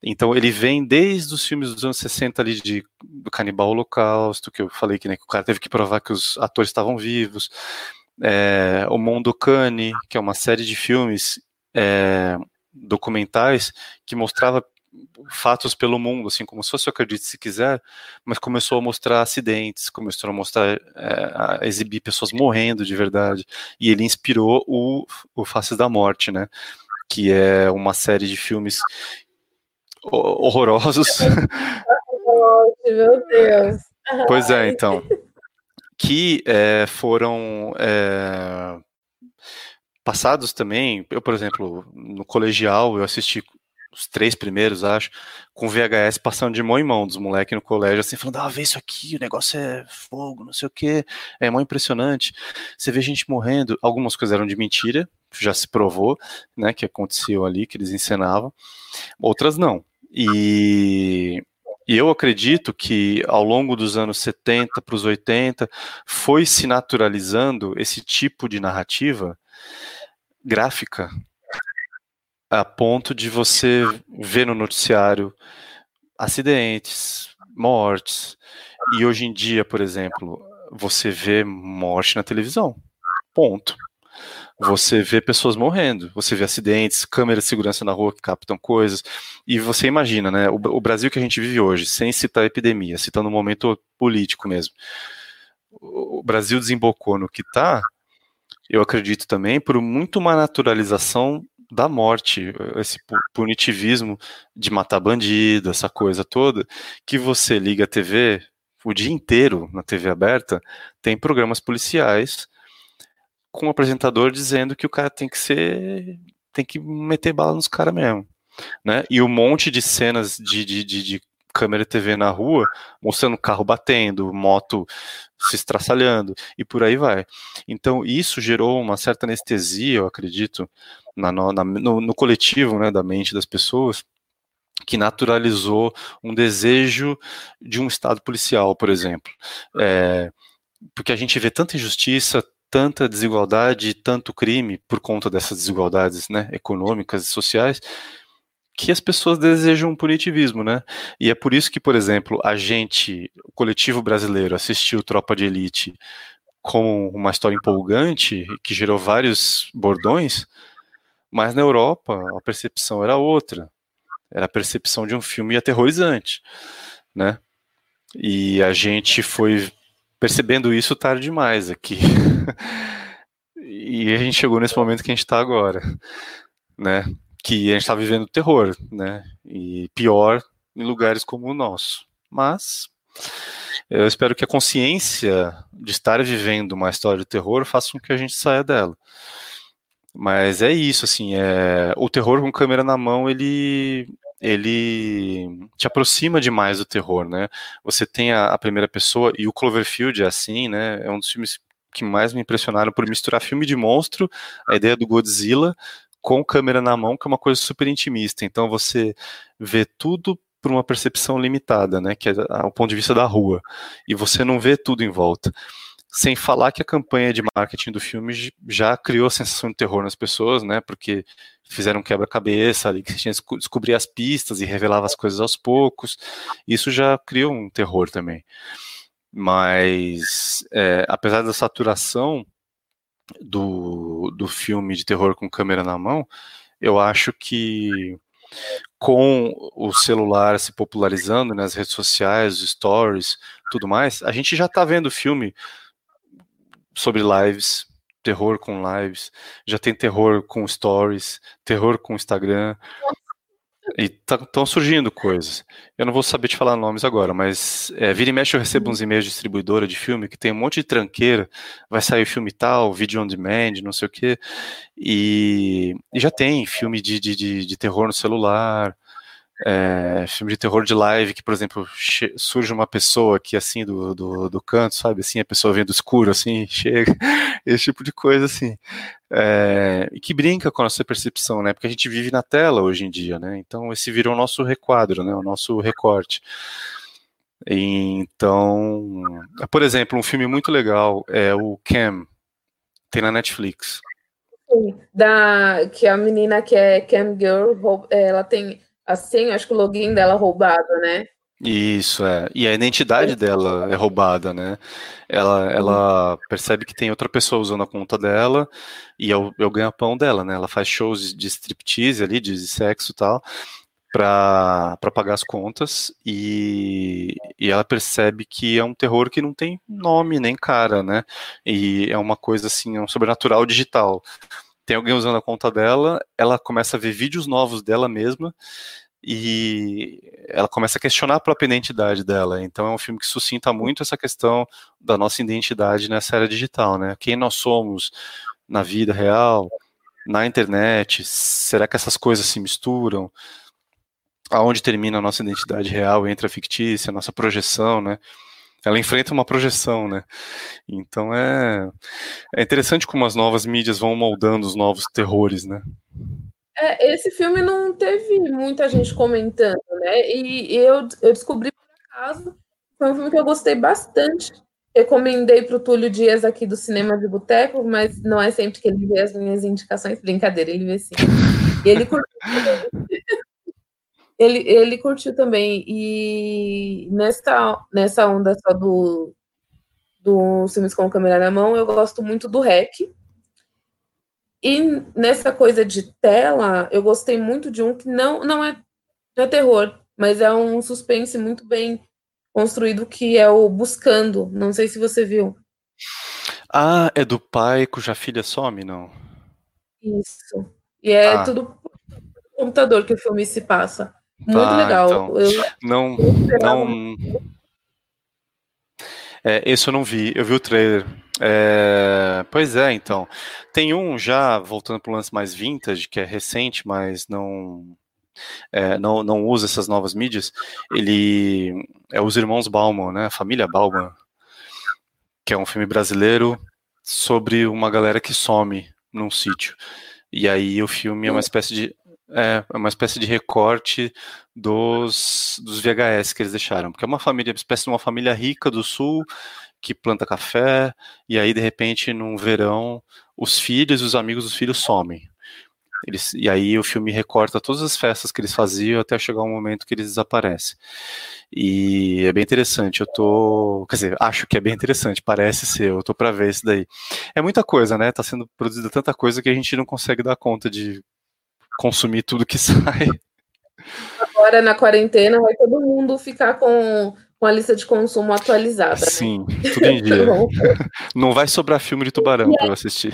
Então ele vem desde os filmes dos anos 60 ali de, do Canibal Holocausto, que eu falei que, né, que o cara teve que provar que os atores estavam vivos. É, o Mondokane, que é uma série de filmes é, documentais que mostrava fatos pelo mundo, assim como se fosse Acredite Se Quiser, mas começou a mostrar acidentes, começou a mostrar, é, a exibir pessoas morrendo de verdade, e ele inspirou o, o Faces da Morte, né, que é uma série de filmes horrorosos. Meu Deus. Pois é, então. Que é, foram é, passados também. Eu, por exemplo, no colegial, eu assisti os três primeiros, acho, com VHS passando de mão em mão dos moleques no colégio, assim, falando, ah, vê isso aqui, o negócio é fogo, não sei o que, é mó impressionante. Você vê gente morrendo, algumas coisas eram de mentira, já se provou, né, que aconteceu ali, que eles encenavam, outras não. E, e eu acredito que ao longo dos anos 70 para os 80 foi se naturalizando esse tipo de narrativa gráfica a ponto de você ver no noticiário acidentes, mortes. E hoje em dia, por exemplo, você vê morte na televisão. Ponto. Você vê pessoas morrendo, você vê acidentes, câmeras de segurança na rua que captam coisas, e você imagina, né, o, o Brasil que a gente vive hoje, sem citar epidemia, citando um momento político mesmo. O Brasil desembocou no que está, eu acredito também, por muito uma naturalização da morte, esse punitivismo de matar bandido, essa coisa toda, que você liga a TV o dia inteiro na TV aberta, tem programas policiais com o apresentador dizendo que o cara tem que ser. tem que meter bala nos caras mesmo. Né? E um monte de cenas de, de, de, de câmera TV na rua, mostrando carro batendo, moto se estraçalhando e por aí vai. Então isso gerou uma certa anestesia, eu acredito, na, na, no, no, coletivo né, da mente das pessoas, que naturalizou um desejo de um Estado policial, por exemplo. É, porque a gente vê tanta injustiça, tanta desigualdade, tanto crime por conta dessas desigualdades né, econômicas e sociais, que as pessoas desejam um punitivismo, né? E é por isso que, por exemplo, a gente, o coletivo brasileiro, assistiu Tropa de Elite como uma história empolgante, que gerou vários bordões, mas na Europa a percepção era outra. Era a percepção de um filme aterrorizante, né? E a gente foi percebendo isso tarde demais aqui. e a gente chegou nesse momento que a gente está agora, né? que a gente está vivendo terror, né? E pior em lugares como o nosso. Mas eu espero que a consciência de estar vivendo uma história de terror faça com que a gente saia dela. Mas é isso, assim, é... o terror com câmera na mão, ele ele te aproxima demais do terror, né? Você tem a, a, primeira pessoa e o Cloverfield é assim, né? É um dos filmes que mais me impressionaram por misturar filme de monstro, a ideia do Godzilla, com câmera na mão, que é uma coisa super intimista. Então você vê tudo por uma percepção limitada, né, que é o ponto de vista da rua, e você não vê tudo em volta. Sem falar que a campanha de marketing do filme já criou a sensação de terror nas pessoas, né, porque fizeram um quebra-cabeça ali, que tinha que descobrir as pistas e revelava as coisas aos poucos. Isso já criou um terror também. Mas, é, apesar da saturação, do, do filme de terror com câmera na mão, eu acho que com o celular se popularizando nas né, redes sociais, stories, tudo mais, a gente já está vendo filme sobre lives, terror com lives, já tem terror com stories, terror com Instagram. E estão tá, surgindo coisas. Eu não vou saber te falar nomes agora, mas é, vira e mexe eu recebo uns e-mails de distribuidora de filme que tem um monte de tranqueira, vai sair filme tal, vídeo on demand, não sei o quê. E, e já tem filme de, de, de, de terror no celular, é, filme de terror de live, que, por exemplo, surge uma pessoa aqui, assim, do, do, do, canto, sabe, assim, a pessoa vem do escuro, assim, chega, esse tipo de coisa, assim, é, e que brinca com a nossa percepção, né, porque a gente vive na tela hoje em dia, né, então esse virou o nosso requadro, né, o nosso recorte. Então, por exemplo, um filme muito legal é o Cam, tem na Netflix. Da, que a menina que é Cam Girl, ela tem assim, acho que o login dela é roubado, né? Isso, é. E a identidade dela é roubada, né? Ela, ela percebe que tem outra pessoa usando a conta dela e é o, é o ganha-pão dela, né? Ela faz shows de striptease ali, de sexo e tal, para pagar as contas e, e ela percebe que é um terror que não tem nome nem cara, né? E é uma coisa assim, é um sobrenatural digital tem alguém usando a conta dela, ela começa a ver vídeos novos dela mesma e ela começa a questionar a própria identidade dela. Então é um filme que suscita muito essa questão da nossa identidade nessa era digital, né? Quem nós somos na vida real, na internet, será que essas coisas se misturam? Aonde termina a nossa identidade real, entra a fictícia, a nossa projeção, né? Ela enfrenta uma projeção, né? Então é, é interessante como as novas mídias vão moldando os novos terrores, né? É, esse filme não teve muita gente comentando, né? E, e eu, eu descobri por acaso, foi um filme que eu gostei bastante. Recomendei para o Túlio Dias aqui do Cinema de Boteco, mas não é sempre que ele vê as minhas indicações. Brincadeira, ele vê sim. E ele curtiu. Ele, ele curtiu também. E nessa, nessa onda só do, do filmes com câmera na mão, eu gosto muito do REC. E nessa coisa de tela, eu gostei muito de um que não, não, é, não é terror, mas é um suspense muito bem construído, que é o Buscando. Não sei se você viu. Ah, é do pai cuja filha some, não? Isso. E é ah. tudo computador que o filme se passa. Muito ah, legal. Então, eu, não, não. É, esse eu não vi, eu vi o trailer. É, pois é, então. Tem um já, voltando para o lance mais vintage, que é recente, mas não, é, não, não usa essas novas mídias. Ele é Os Irmãos Bauman, né? A família Bauman, que é um filme brasileiro sobre uma galera que some num sítio. E aí o filme é uma espécie de é, é uma espécie de recorte dos, dos VHS que eles deixaram, porque é uma família, uma espécie de uma família rica do sul que planta café e aí de repente num verão os filhos e os amigos dos filhos somem. Eles, e aí o filme recorta todas as festas que eles faziam até chegar um momento que eles desaparecem. E é bem interessante. Eu tô, quer dizer, acho que é bem interessante. Parece ser. Eu tô para ver isso daí. É muita coisa, né? Tá sendo produzida tanta coisa que a gente não consegue dar conta de consumir tudo que sai. Agora na quarentena vai todo mundo ficar com, com a lista de consumo atualizada. Né? Sim, tudo em dia. Não vai sobrar filme de tubarão para eu assistir.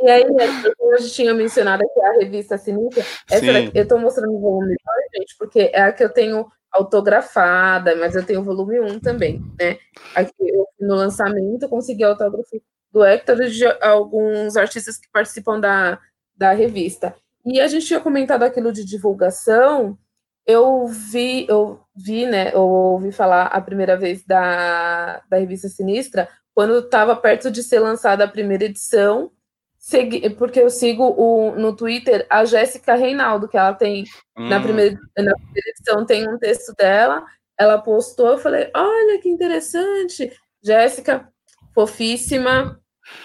e aí, como a gente tinha mencionado aqui a revista Sinistra, essa daqui, eu estou mostrando o volume 2, gente, porque é a que eu tenho autografada, mas eu tenho o volume 1 também, né? Aqui eu, no lançamento, consegui autógrafo do Hector e de alguns artistas que participam da, da revista. E a gente tinha comentado aquilo de divulgação. Eu vi, eu vi, né? Eu ouvi falar a primeira vez da, da revista Sinistra quando estava perto de ser lançada a primeira edição, segui, porque eu sigo o, no Twitter a Jéssica Reinaldo, que ela tem hum. na, primeira, na primeira edição tem um texto dela. Ela postou, eu falei, olha que interessante. Jéssica, fofíssima,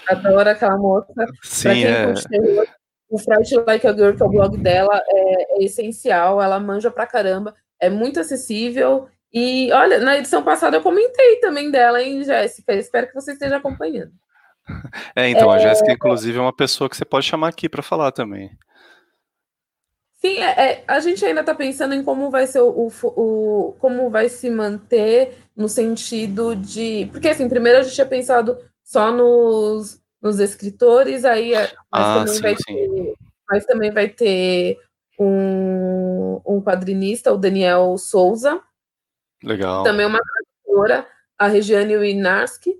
Adoro aquela moça. Sim, pra quem é. o Fright Like a Girl, que é o blog dela, é, é, essencial. Ela manja pra caramba. É muito acessível. E olha, na edição passada eu comentei também dela, hein, Jéssica? Espero que você esteja acompanhando. É, então, é... a Jéssica, inclusive, é uma pessoa que você pode chamar aqui para falar também. Sim, é, é, a gente ainda está pensando em como vai ser o, o, o, como vai se manter no sentido de. Porque assim, primeiro a gente tinha pensado só nos, nos escritores, aí mas, ah, também sim, vai sim. Ter, mas também vai ter um, um quadrinista, o Daniel Souza. Legal. Também uma tradutora, a Regiane Winarski.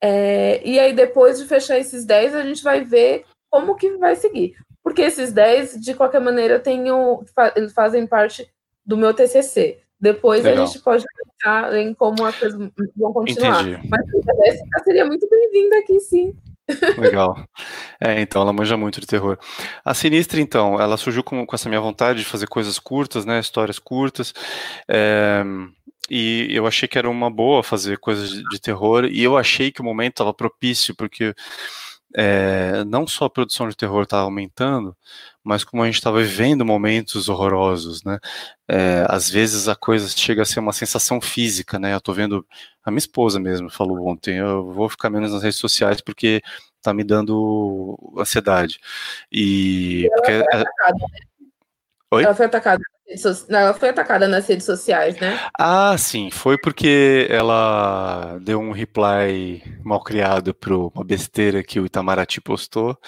É, e aí, depois de fechar esses 10, a gente vai ver como que vai seguir porque esses 10, de qualquer maneira, tenham, eles fazem parte do meu TCC. Depois Legal. a gente pode pensar em como as coisas vão continuar. Entendi. Mas a Jéssica seria muito bem-vinda aqui, sim. Legal. É, então, ela manja muito de terror. A Sinistra, então, ela surgiu com, com essa minha vontade de fazer coisas curtas, né, histórias curtas, é, e eu achei que era uma boa fazer coisas de, de terror, e eu achei que o momento estava propício, porque é, não só a produção de terror está aumentando, mas como a gente estava vivendo momentos horrorosos, né? É, às vezes a coisa chega a ser uma sensação física, né? Eu estou vendo a minha esposa mesmo falou ontem, eu vou ficar menos nas redes sociais porque está me dando ansiedade. E ela porque, foi é atacada, né? Oi? Ela foi atacada. Ela foi atacada nas redes sociais, né? Ah, sim, foi porque ela deu um reply mal criado para uma besteira que o Itamaraty postou.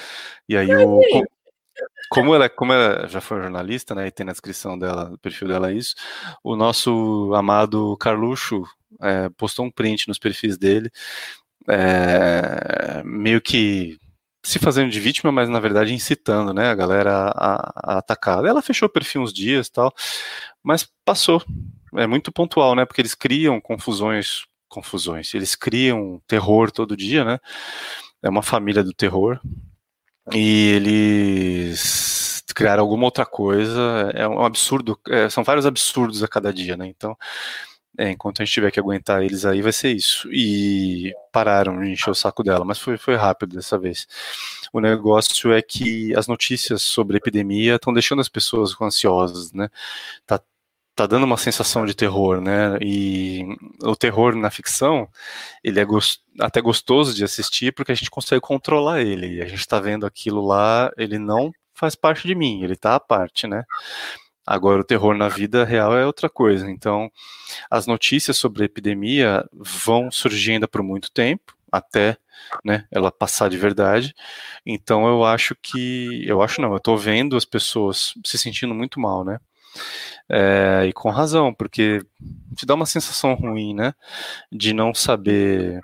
E aí o. Como ela, como ela já foi jornalista, né, e tem na descrição dela, do perfil dela isso, o nosso amado Carluxo é, postou um print nos perfis dele, é, meio que se fazendo de vítima, mas na verdade incitando, né, a galera a, a atacar. Ela fechou o perfil uns dias tal, mas passou. É muito pontual, né, porque eles criam confusões, confusões, eles criam terror todo dia, né, é uma família do terror, e eles criaram alguma outra coisa, é um absurdo, é, são vários absurdos a cada dia, né, então é, enquanto a gente tiver que aguentar eles aí, vai ser isso. E pararam de encher o saco dela, mas foi, foi rápido dessa vez. O negócio é que as notícias sobre a epidemia estão deixando as pessoas ansiosas, né? Tá, tá dando uma sensação de terror, né? E o terror na ficção, ele é gost... até gostoso de assistir porque a gente consegue controlar ele. A gente tá vendo aquilo lá, ele não faz parte de mim, ele tá à parte, né? Agora, o terror na vida real é outra coisa. Então, as notícias sobre a epidemia vão surgir ainda por muito tempo, até né, ela passar de verdade. Então, eu acho que. Eu acho não, eu estou vendo as pessoas se sentindo muito mal, né? É, e com razão, porque te dá uma sensação ruim, né? De não saber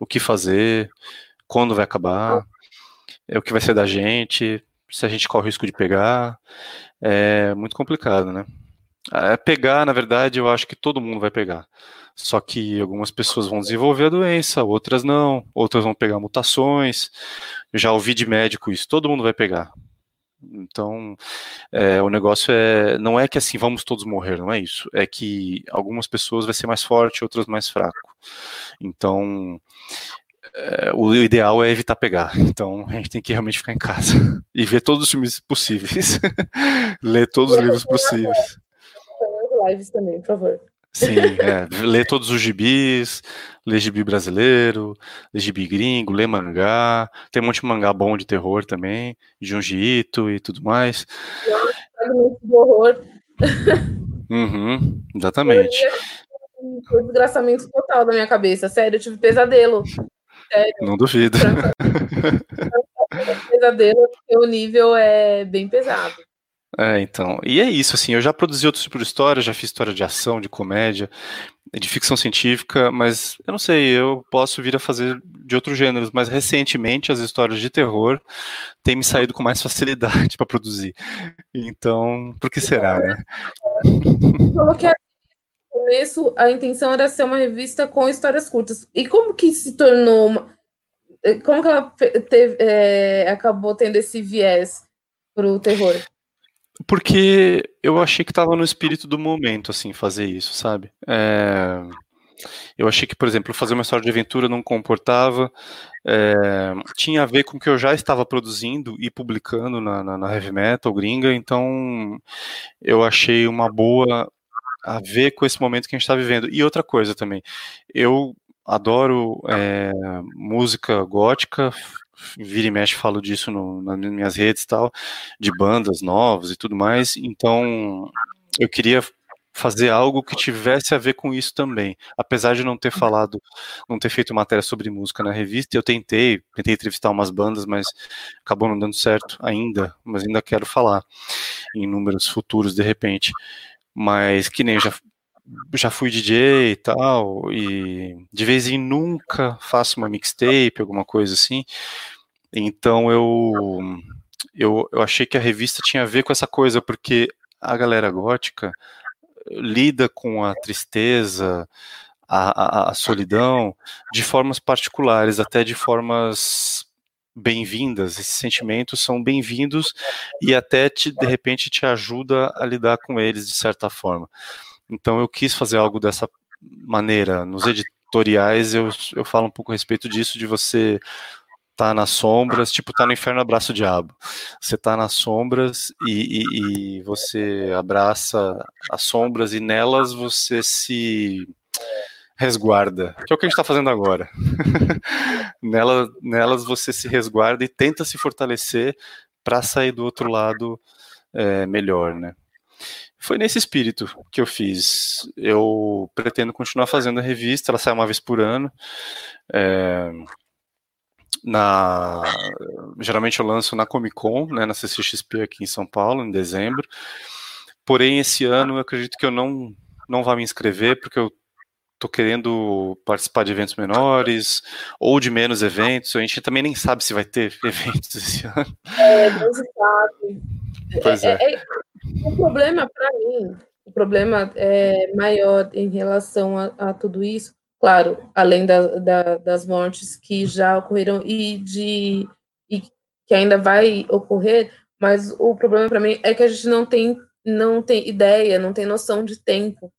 o que fazer, quando vai acabar, é o que vai ser da gente, se a gente corre o risco de pegar é muito complicado, né? É pegar, na verdade, eu acho que todo mundo vai pegar. Só que algumas pessoas vão desenvolver a doença, outras não, outras vão pegar mutações. Já ouvi de médico isso, todo mundo vai pegar. Então, é, o negócio é, não é que assim vamos todos morrer, não é isso. É que algumas pessoas vai ser mais forte, outras mais fraco. Então, é, o ideal é evitar pegar. Então a gente tem que realmente ficar em casa e ver todos os filmes possíveis, ler todos os livros possíveis. Lives também, por favor. Sim, é, ler todos os gibis, ler gibi brasileiro, ler gibi gringo, ler mangá. Tem um monte de mangá bom de terror também, Junji Ito e tudo mais. De horror. Uhum, exatamente. Foi um desgraçamento total da minha cabeça, sério, eu tive pesadelo. Sério. Não duvido. pesadelo, porque o nível é bem pesado. É, então. E é isso, assim, eu já produzi outros tipos de história, já fiz história de ação, de comédia, de ficção científica, mas eu não sei, eu posso vir a fazer de outros gêneros, mas recentemente as histórias de terror têm me saído com mais facilidade para produzir. Então, por que será, né? Falou que começo a intenção era ser uma revista com histórias curtas. E como que se tornou uma... Como que ela teve, é, acabou tendo esse viés para o terror? Porque eu achei que estava no espírito do momento, assim, fazer isso, sabe? É... Eu achei que, por exemplo, fazer uma história de aventura não comportava, é... tinha a ver com o que eu já estava produzindo e publicando na, na, na Heavy Metal gringa, então eu achei uma boa a ver com esse momento que a gente está vivendo. E outra coisa também, eu adoro é, música gótica, vira e mexe falo disso no, nas minhas redes e tal, de bandas novas e tudo mais. Então, eu queria fazer algo que tivesse a ver com isso também. Apesar de não ter falado, não ter feito matéria sobre música na revista, eu tentei, tentei entrevistar umas bandas, mas acabou não dando certo ainda, mas ainda quero falar em números futuros de repente. Mas que nem já já fui DJ e tal, e de vez em nunca faço uma mixtape, alguma coisa assim. Então eu, eu, eu achei que a revista tinha a ver com essa coisa, porque a galera gótica lida com a tristeza, a, a, a solidão, de formas particulares, até de formas bem-vindas. Esses sentimentos são bem-vindos e até te, de repente te ajuda a lidar com eles de certa forma. Então eu quis fazer algo dessa maneira. Nos editoriais eu, eu falo um pouco a respeito disso, de você tá nas sombras, tipo, tá no inferno abraça o diabo. Você tá nas sombras e, e, e, você abraça as sombras e nelas você se resguarda, que é o que a gente está fazendo agora. Nela, nelas você se resguarda e tenta se fortalecer para sair do outro lado é, melhor, né? Foi nesse espírito que eu fiz. Eu pretendo continuar fazendo a revista, ela sai uma vez por ano. É, na, geralmente eu lanço na Comic Con, né, na CCXP aqui em São Paulo, em dezembro. Porém, esse ano eu acredito que eu não, não vá me inscrever, porque eu tô querendo participar de eventos menores ou de menos eventos. A gente também nem sabe se vai ter eventos esse ano. É, não se sabe. Pois é. é, é o problema para mim, o problema é maior em relação a, a tudo isso, claro, além da, da, das mortes que já ocorreram e de e que ainda vai ocorrer, mas o problema para mim é que a gente não tem não tem ideia, não tem noção de tempo.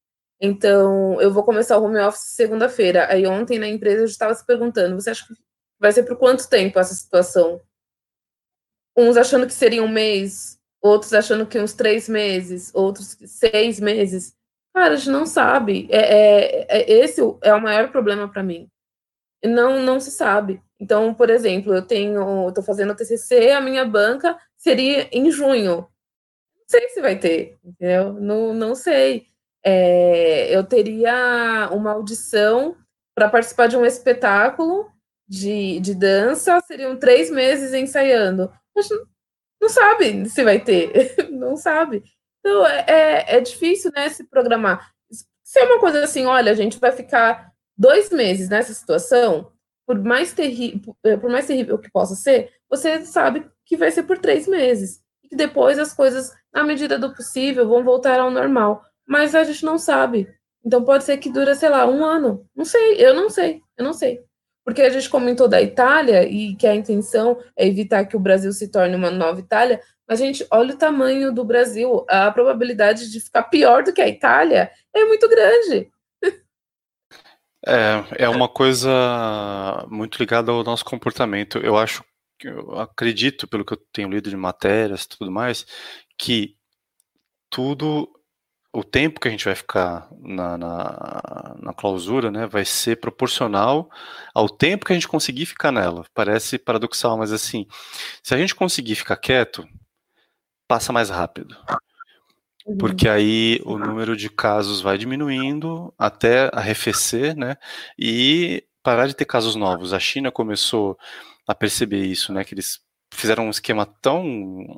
Então, eu vou começar o home office segunda-feira. Aí ontem na empresa eu estava se perguntando, você acha que vai ser por quanto tempo essa situação? Uns achando que seria um mês, outros achando que uns três meses, outros seis meses. Cara, a gente não sabe. É, é, é esse é o maior problema para mim. Não, não se sabe. Então, por exemplo, eu tenho, estou fazendo TCC, a minha banca seria em junho. Não sei se vai ter, entendeu? Não, não sei. É, eu teria uma audição para participar de um espetáculo de, de dança, seriam três meses ensaiando. Mas não sabe se vai ter, não sabe. Então é, é, é difícil, né, se programar. Se é uma coisa assim, olha, a gente vai ficar dois meses nessa situação, por mais, terrível, é, por mais terrível que possa ser, você sabe que vai ser por três meses. E depois as coisas, na medida do possível, vão voltar ao normal. Mas a gente não sabe. Então pode ser que dure, sei lá, um ano. Não sei, eu não sei, eu não sei porque a gente comentou da Itália e que a intenção é evitar que o Brasil se torne uma nova Itália, mas, gente, olha o tamanho do Brasil. A probabilidade de ficar pior do que a Itália é muito grande. É, é uma coisa muito ligada ao nosso comportamento. Eu acho, eu acredito, pelo que eu tenho lido de matérias e tudo mais, que tudo o tempo que a gente vai ficar na, na, na, clausura né, vai ser proporcional ao tempo que a gente conseguir ficar nela. Parece paradoxal, mas assim, se a gente conseguir ficar quieto, passa mais rápido. Uhum. Porque aí o número de casos vai diminuindo até arrefecer, né? E parar de ter casos novos. A China começou a perceber isso, né? Que eles fizeram um esquema tão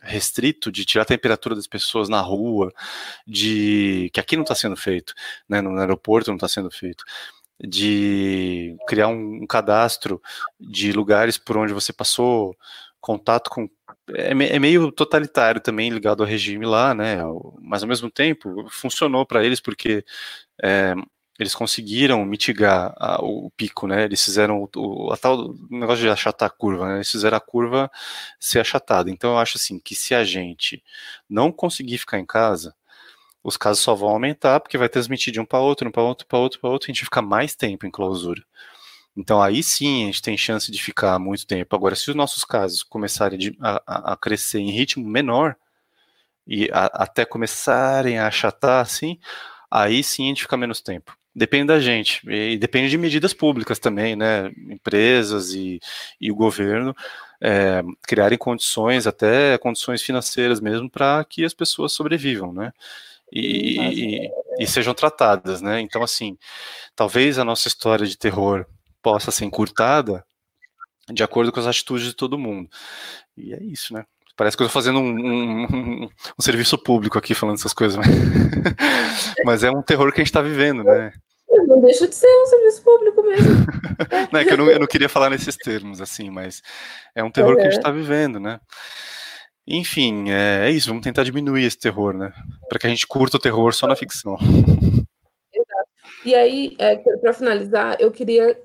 restrito de tirar a temperatura das pessoas na rua, de que aqui não está sendo feito, né, no aeroporto não está sendo feito, de criar um, um, cadastro de lugares por onde você passou contato com é, é, meio totalitário também ligado ao regime lá, né? Mas ao mesmo tempo funcionou para eles porque é, eles conseguiram mitigar a, o pico, né? Eles fizeram o, a tal negócio de achatar a curva, né? Eles fizeram a curva ser achatada. Então eu acho assim que se a gente não conseguir ficar em casa, os casos só vão aumentar porque vai transmitir de um para outro, um para outro, para outro, para outro, a gente fica mais tempo em clausura. Então aí sim a gente tem chance de ficar muito tempo. Agora, se os nossos casos começarem a, a, crescer em ritmo menor e a, até começarem a achatar, assim, aí sim a gente fica menos tempo depende da gente e depende de medidas públicas também, né? Empresas e, e o governo é, criarem condições, até condições financeiras mesmo, para que as pessoas sobrevivam, né? E, e, e, sejam tratadas, né? Então, assim, talvez a nossa história de terror possa ser encurtada de acordo com as atitudes de todo mundo. E é isso, né? Parece que eu estou fazendo um, um, um, um, serviço público aqui falando essas coisas, mas, mas é um terror que a gente está vivendo, né? Não deixa de ser um serviço público mesmo. não, é que eu não, eu não queria falar nesses termos, assim, mas é um terror que a gente está vivendo, né? Enfim, é, é, isso, vamos tentar diminuir esse terror, né? Para que a gente curta o terror só na ficção. Exato. E aí, é, para finalizar, eu queria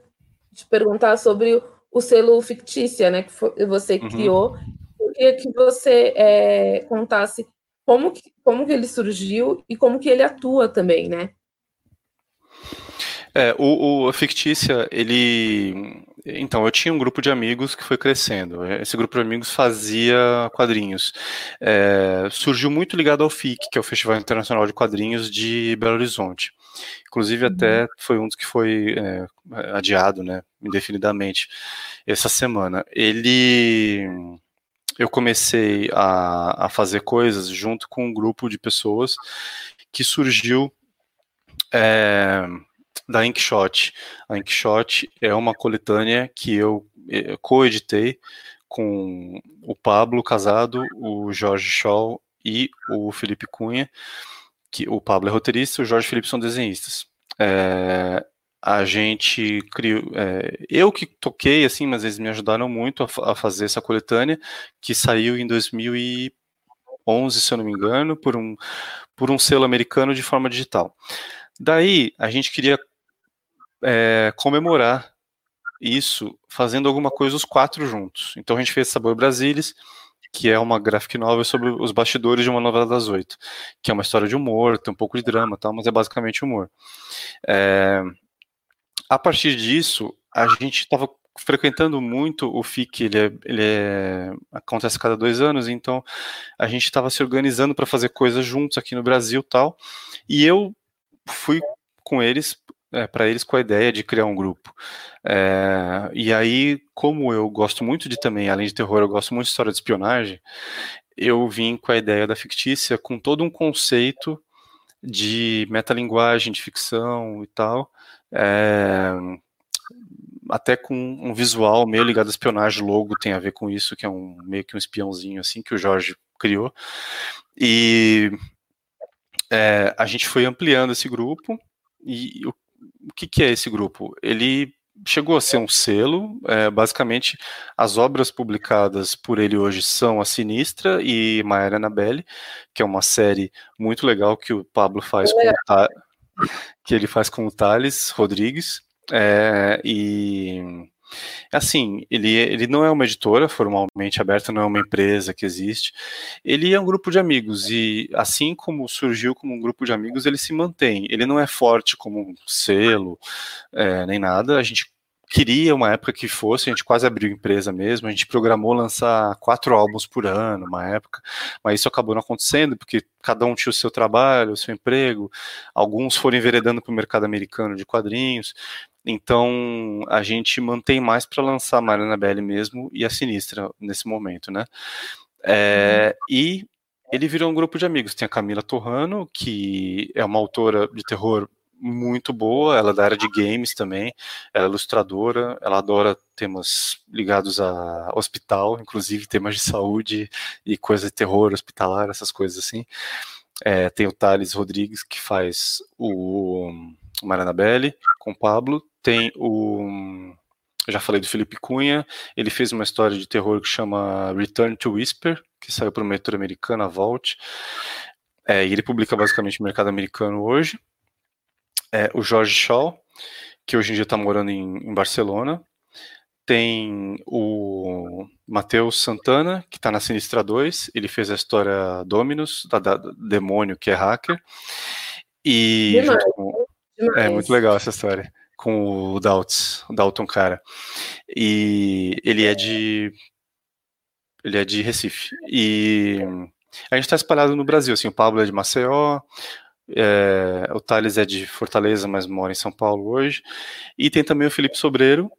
te perguntar sobre o selo fictícia, né, que você uhum. criou. Eu queria que você é, contasse como que, como que ele surgiu e como que ele atua também, né? É, o, o Fictícia, ele. Então, eu tinha um grupo de amigos que foi crescendo. Esse grupo de amigos fazia quadrinhos. É, surgiu muito ligado ao FIC, que é o Festival Internacional de Quadrinhos de Belo Horizonte. Inclusive, até uhum. foi um dos que foi é, adiado, né, indefinidamente, essa semana. Ele. Eu comecei a, a fazer coisas junto com um grupo de pessoas que surgiu. É, da Inkshot. A Inkshot é uma coletânea que eu eh, coeditei com o Pablo Casado, o Jorge Scholl e o Felipe Cunha, que o Pablo é roteirista e o Jorge Felipe são desenhistas. É, a gente criou, é, eu que toquei assim, mas eles me ajudaram muito a, a, fazer essa coletânea que saiu em 2011, se eu não me engano, por um por um selo americano de forma digital. Daí a gente queria é, comemorar isso fazendo alguma coisa os quatro juntos. Então a gente fez Sabor Brasilis, que é uma graphic novel sobre os bastidores de uma novela das oito, que é uma história de humor, tem um pouco de drama, tal, mas é basicamente humor. É, a partir disso, a gente estava frequentando muito o FIC, ele, é, ele é, acontece a cada dois anos, então a gente estava se organizando para fazer coisas juntos aqui no Brasil tal, e eu fui com eles é, para eles com a ideia de criar um grupo. É, e aí, como eu gosto muito de também, além de terror, eu gosto muito de história de espionagem, eu vim com a ideia da fictícia com todo um conceito de metalinguagem, de ficção e tal, é, até com um visual meio ligado à espionagem, logo tem a ver com isso, que é um meio que um espiãozinho assim que o Jorge criou. E é, a gente foi ampliando esse grupo e o o que, que é esse grupo? Ele chegou a ser um selo. É, basicamente, as obras publicadas por ele hoje são A Sinistra e Maera Anabelle, que é uma série muito legal que o Pablo faz com o que ele faz com o Thales Rodrigues. É, e Assim, ele, ele não é uma editora formalmente aberta, não é uma empresa que existe. Ele é um grupo de amigos e, assim como surgiu como um grupo de amigos, ele se mantém. Ele não é forte como um selo, é, nem nada. A gente queria uma época que fosse, a gente quase abriu empresa mesmo, a gente programou lançar quatro álbuns por ano, uma época, mas isso acabou não acontecendo, porque cada um tinha o seu trabalho, o seu emprego, alguns foram enveredando para o mercado americano de quadrinhos, então a gente mantém mais para lançar a Mariana Belli mesmo e a Sinistra nesse momento, né? É, e ele virou um grupo de amigos. Tem a Camila Torrano, que é uma autora de terror muito boa, ela é da área de games também, ela é ilustradora, ela adora temas ligados a hospital, inclusive temas de saúde e coisas de terror hospitalar, essas coisas assim. É, tem o Thales Rodrigues, que faz o Maranabelli com o Pablo, tem o. Já falei do Felipe Cunha, ele fez uma história de terror que chama Return to Whisper, que saiu para uma editora americana, Vault. É, e ele publica basicamente no mercado americano hoje. É, o Jorge Shaw, que hoje em dia está morando em, em, Barcelona. Tem o Matheus Santana, que está na Sinistra 2. Ele fez a história Dominus, da, da Demônio, que é hacker. E. Demais, com... É muito legal essa história com o Daltz, o Dalton Cara. E ele é de ele é de Recife. E a gente está espalhado no Brasil, assim, o Pablo é de Maceió, É, o Thales é de Fortaleza, mas mora em São Paulo hoje. E tem também o Felipe Sobreiro,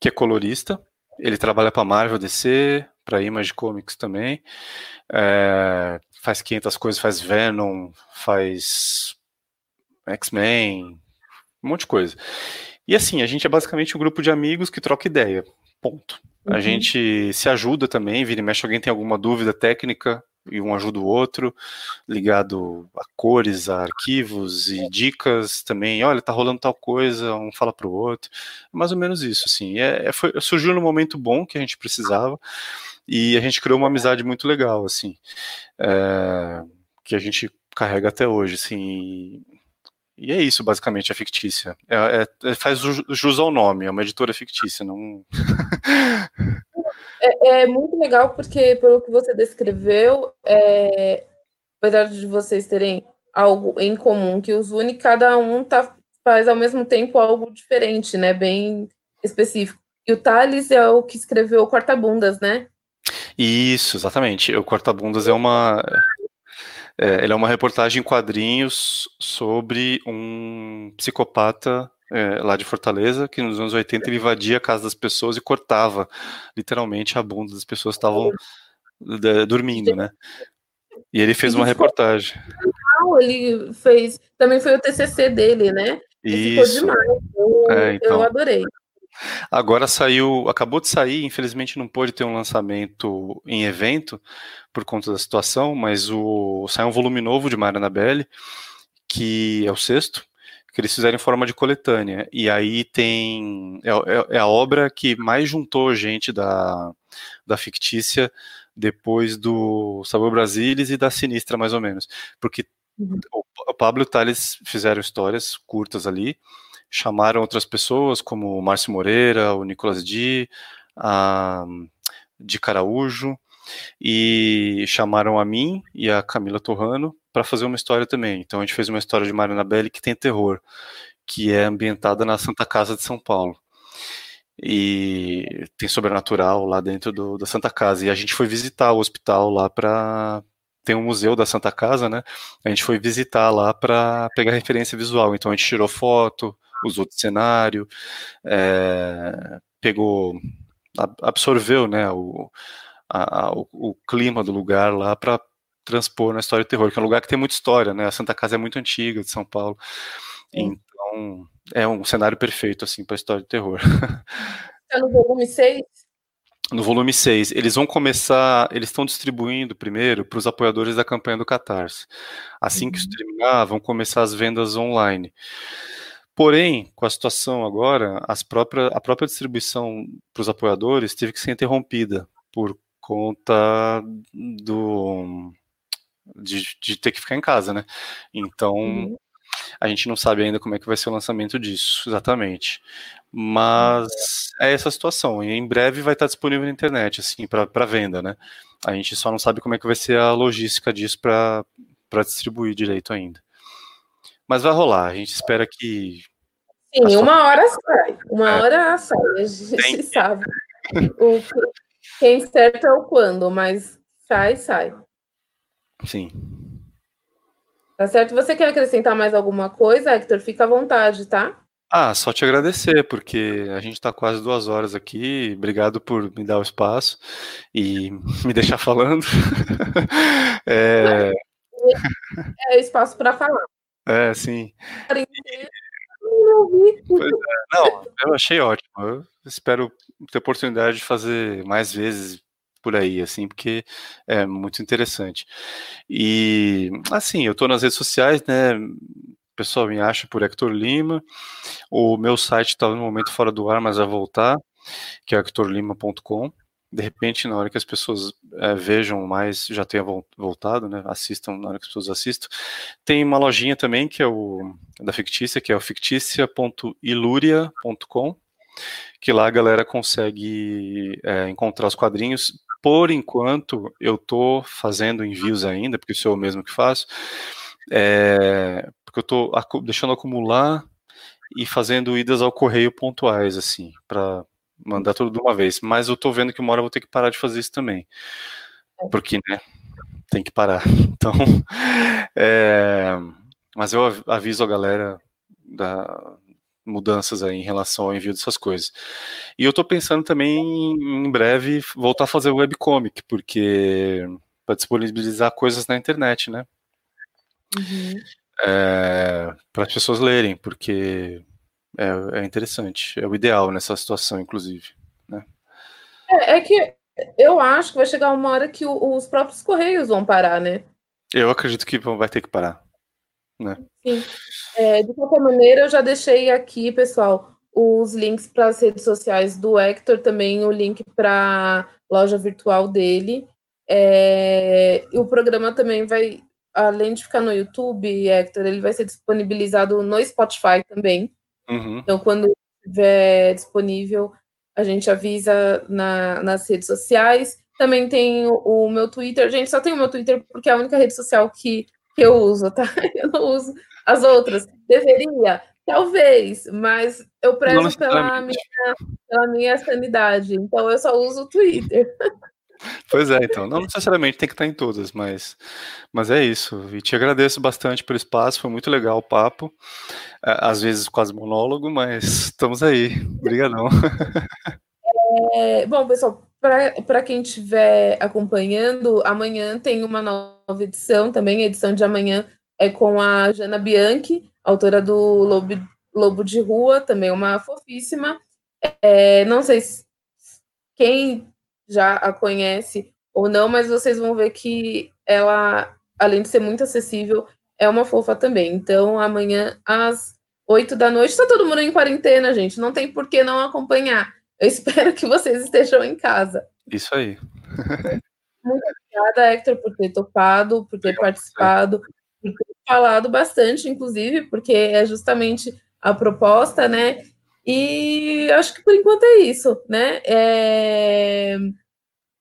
que é colorista. Ele trabalha para Marvel, DC, para Image Comics também. É, faz 500 coisas, faz Venom, faz X-Men, um monte de coisa. E assim, a gente é basicamente um grupo de amigos que troca ideia. Ponto. Uhum. A gente se ajuda também, vira e mexe, alguém tem alguma dúvida técnica e um ajuda o outro, ligado a cores, a arquivos e dicas também. Olha, tá rolando tal coisa, um fala pro outro. É mais ou menos isso, assim. É, é, foi, surgiu no momento bom que a gente precisava e a gente criou uma amizade muito legal, assim, é, que a gente carrega até hoje, assim. E é isso, basicamente, a fictícia. É, é, é faz jus ao nome, é uma editora fictícia, não. é, é, muito legal porque, pelo que você descreveu, é, apesar de vocês terem algo em comum que os une, cada um tá, faz ao mesmo tempo algo diferente, né? Bem específico. E o Thales é o que escreveu o Corta-Bundas, né? Isso, exatamente. O Corta-Bundas é uma é, ele é uma reportagem em quadrinhos sobre um psicopata é, lá de Fortaleza, que nos anos 80 ele invadia a casa das pessoas e cortava literalmente a bunda das pessoas que estavam dormindo, né? E ele fez uma reportagem. Ele fez, também foi o TCC dele, né? Isso. Ficou demais. Eu, é, então... eu adorei. Agora saiu, acabou de sair, infelizmente não pôde ter um lançamento em evento por conta da situação, mas o saiu um volume novo de Mariana Belli, que é o sexto, que eles fizeram em forma de coletânea. E aí tem. É, é, é a obra que mais juntou gente da, da fictícia depois do Sabor Brasilis e da Sinistra, mais ou menos. Porque uhum. o, o Pablo e o Thales fizeram histórias curtas ali chamaram outras pessoas, como o Márcio Moreira, o Nicolas Di, a de Caraújo, e chamaram a mim e a Camila Torrano para fazer uma história também. Então a gente fez uma história de Mariana Belli que tem terror, que é ambientada na Santa Casa de São Paulo. E tem sobrenatural lá dentro do, da Santa Casa. E a gente foi visitar o hospital lá para tem um museu da Santa Casa, né? A gente foi visitar lá para pegar referência visual. Então a gente tirou foto, usou de cenário, é, pegou, absorveu né, o, a, o, o, clima do lugar lá para transpor na história de terror, que é um lugar que tem muita história, né? A Santa Casa é muito antiga de São Paulo, então é um cenário perfeito assim para a história de terror. Está no volume 6? No volume 6, eles vão começar, eles estão distribuindo primeiro para os apoiadores da campanha do Catarse. Assim uhum. que isso terminar, vão começar as vendas online. Porém, com a situação agora, próprias, a própria distribuição para os apoiadores teve que ser interrompida por conta do de, de, ter que ficar em casa, né? Então, uhum. a gente não sabe ainda como é que vai ser o lançamento disso, exatamente. Mas é essa a situação. E em breve vai estar disponível na internet, assim, para venda, né? A gente só não sabe como é que vai ser a logística disso para distribuir direito ainda. Mas vai rolar, a gente espera que. Sim, uma hora sai. Uma é. hora sai, a gente Tem. sabe. O, quem certo é o quando, mas sai, sai. Sim. Tá certo? Você quer acrescentar mais alguma coisa, Hector? Fica à vontade, tá? Ah, só te agradecer, porque a gente está quase duas horas aqui. Obrigado por me dar o espaço e me deixar falando. é... é espaço para falar. É, sim. E... É, não, eu achei ótimo. Eu espero ter oportunidade de fazer mais vezes por aí, assim, porque é muito interessante. E, assim, eu estou nas redes sociais, né? O pessoal me acha por Hector Lima. O meu site está no momento fora do ar, mas vai voltar, que é hectorlima.com de repente, na hora que as pessoas é, vejam mais, já tenha voltado, né, assistam na hora que as pessoas assistam. Tem uma lojinha também, que é o da Fictícia, que é o fictícia.iluria.com, que lá a galera consegue é, encontrar os quadrinhos. Por enquanto, eu estou fazendo envios ainda, porque sou eu mesmo que faço, é, porque eu estou deixando acumular e fazendo idas ao correio pontuais, assim, para mandar tudo de uma vez. Mas eu tô vendo que uma hora eu vou ter que parar de fazer isso também. É. Porque, né, tem que parar. Então, é, Mas eu aviso a galera da mudanças aí em relação ao envio dessas coisas. E eu tô pensando também em, em breve voltar a fazer webcomic, porque para disponibilizar coisas na internet, né? Uhum. É, para as pessoas lerem, porque é, é, interessante, é o ideal nessa situação, inclusive. Né? É, é, que eu acho que vai chegar uma hora que o, os próprios correios vão parar, né? Eu acredito que vai ter que parar. Né? Sim. É, de qualquer maneira, eu já deixei aqui, pessoal, os links para as redes sociais do Hector, também o link para a loja virtual dele. É, e o programa também vai, além de ficar no YouTube, Hector, ele vai ser disponibilizado no Spotify também. Uhum. Então, quando estiver disponível, a gente avisa na, nas redes sociais. Também tem o, o, meu Twitter. Gente, só tem o meu Twitter porque é a única rede social que, que eu uso, tá? Eu não uso as outras. Deveria, talvez, mas eu prezo pela minha, pela minha sanidade. Então, eu só uso o Twitter. Pois é, então. Não necessariamente tem que estar em todas, mas, mas é isso. E te agradeço bastante pelo espaço, foi muito legal o papo. Às vezes quase monólogo, mas estamos aí. Obrigadão. É, bom, pessoal, para quem estiver acompanhando, amanhã tem uma nova edição também. A edição de amanhã é com a Jana Bianchi, autora do Lobo, Lobo de Rua, também uma fofíssima. É, não sei se quem já a conhece ou não, mas vocês vão ver que ela, além de ser muito acessível, é uma fofa também. Então, amanhã, às oito da noite, está todo mundo em quarentena, gente. Não tem por que não acompanhar. Eu espero que vocês estejam em casa. Isso aí. Muito obrigada, Hector, por ter topado, por ter participado, por ter falado bastante, inclusive, porque é justamente a proposta, né? E acho que por enquanto é isso, né? É...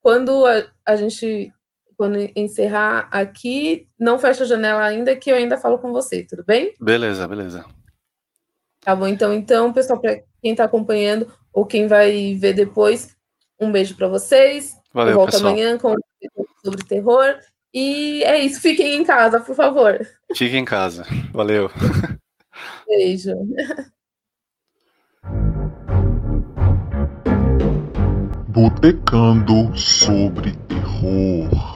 Quando a, a, gente quando encerrar aqui, não fecha a janela ainda, que eu ainda falo com você, tudo bem? Beleza, beleza. Tá bom, então, então, pessoal, para quem está acompanhando ou quem vai ver depois, um beijo para vocês. Valeu, eu volto pessoal. amanhã com sobre terror. E é isso, fiquem em casa, por favor. Fiquem em casa. Valeu. Beijo. Botecando sobre terror.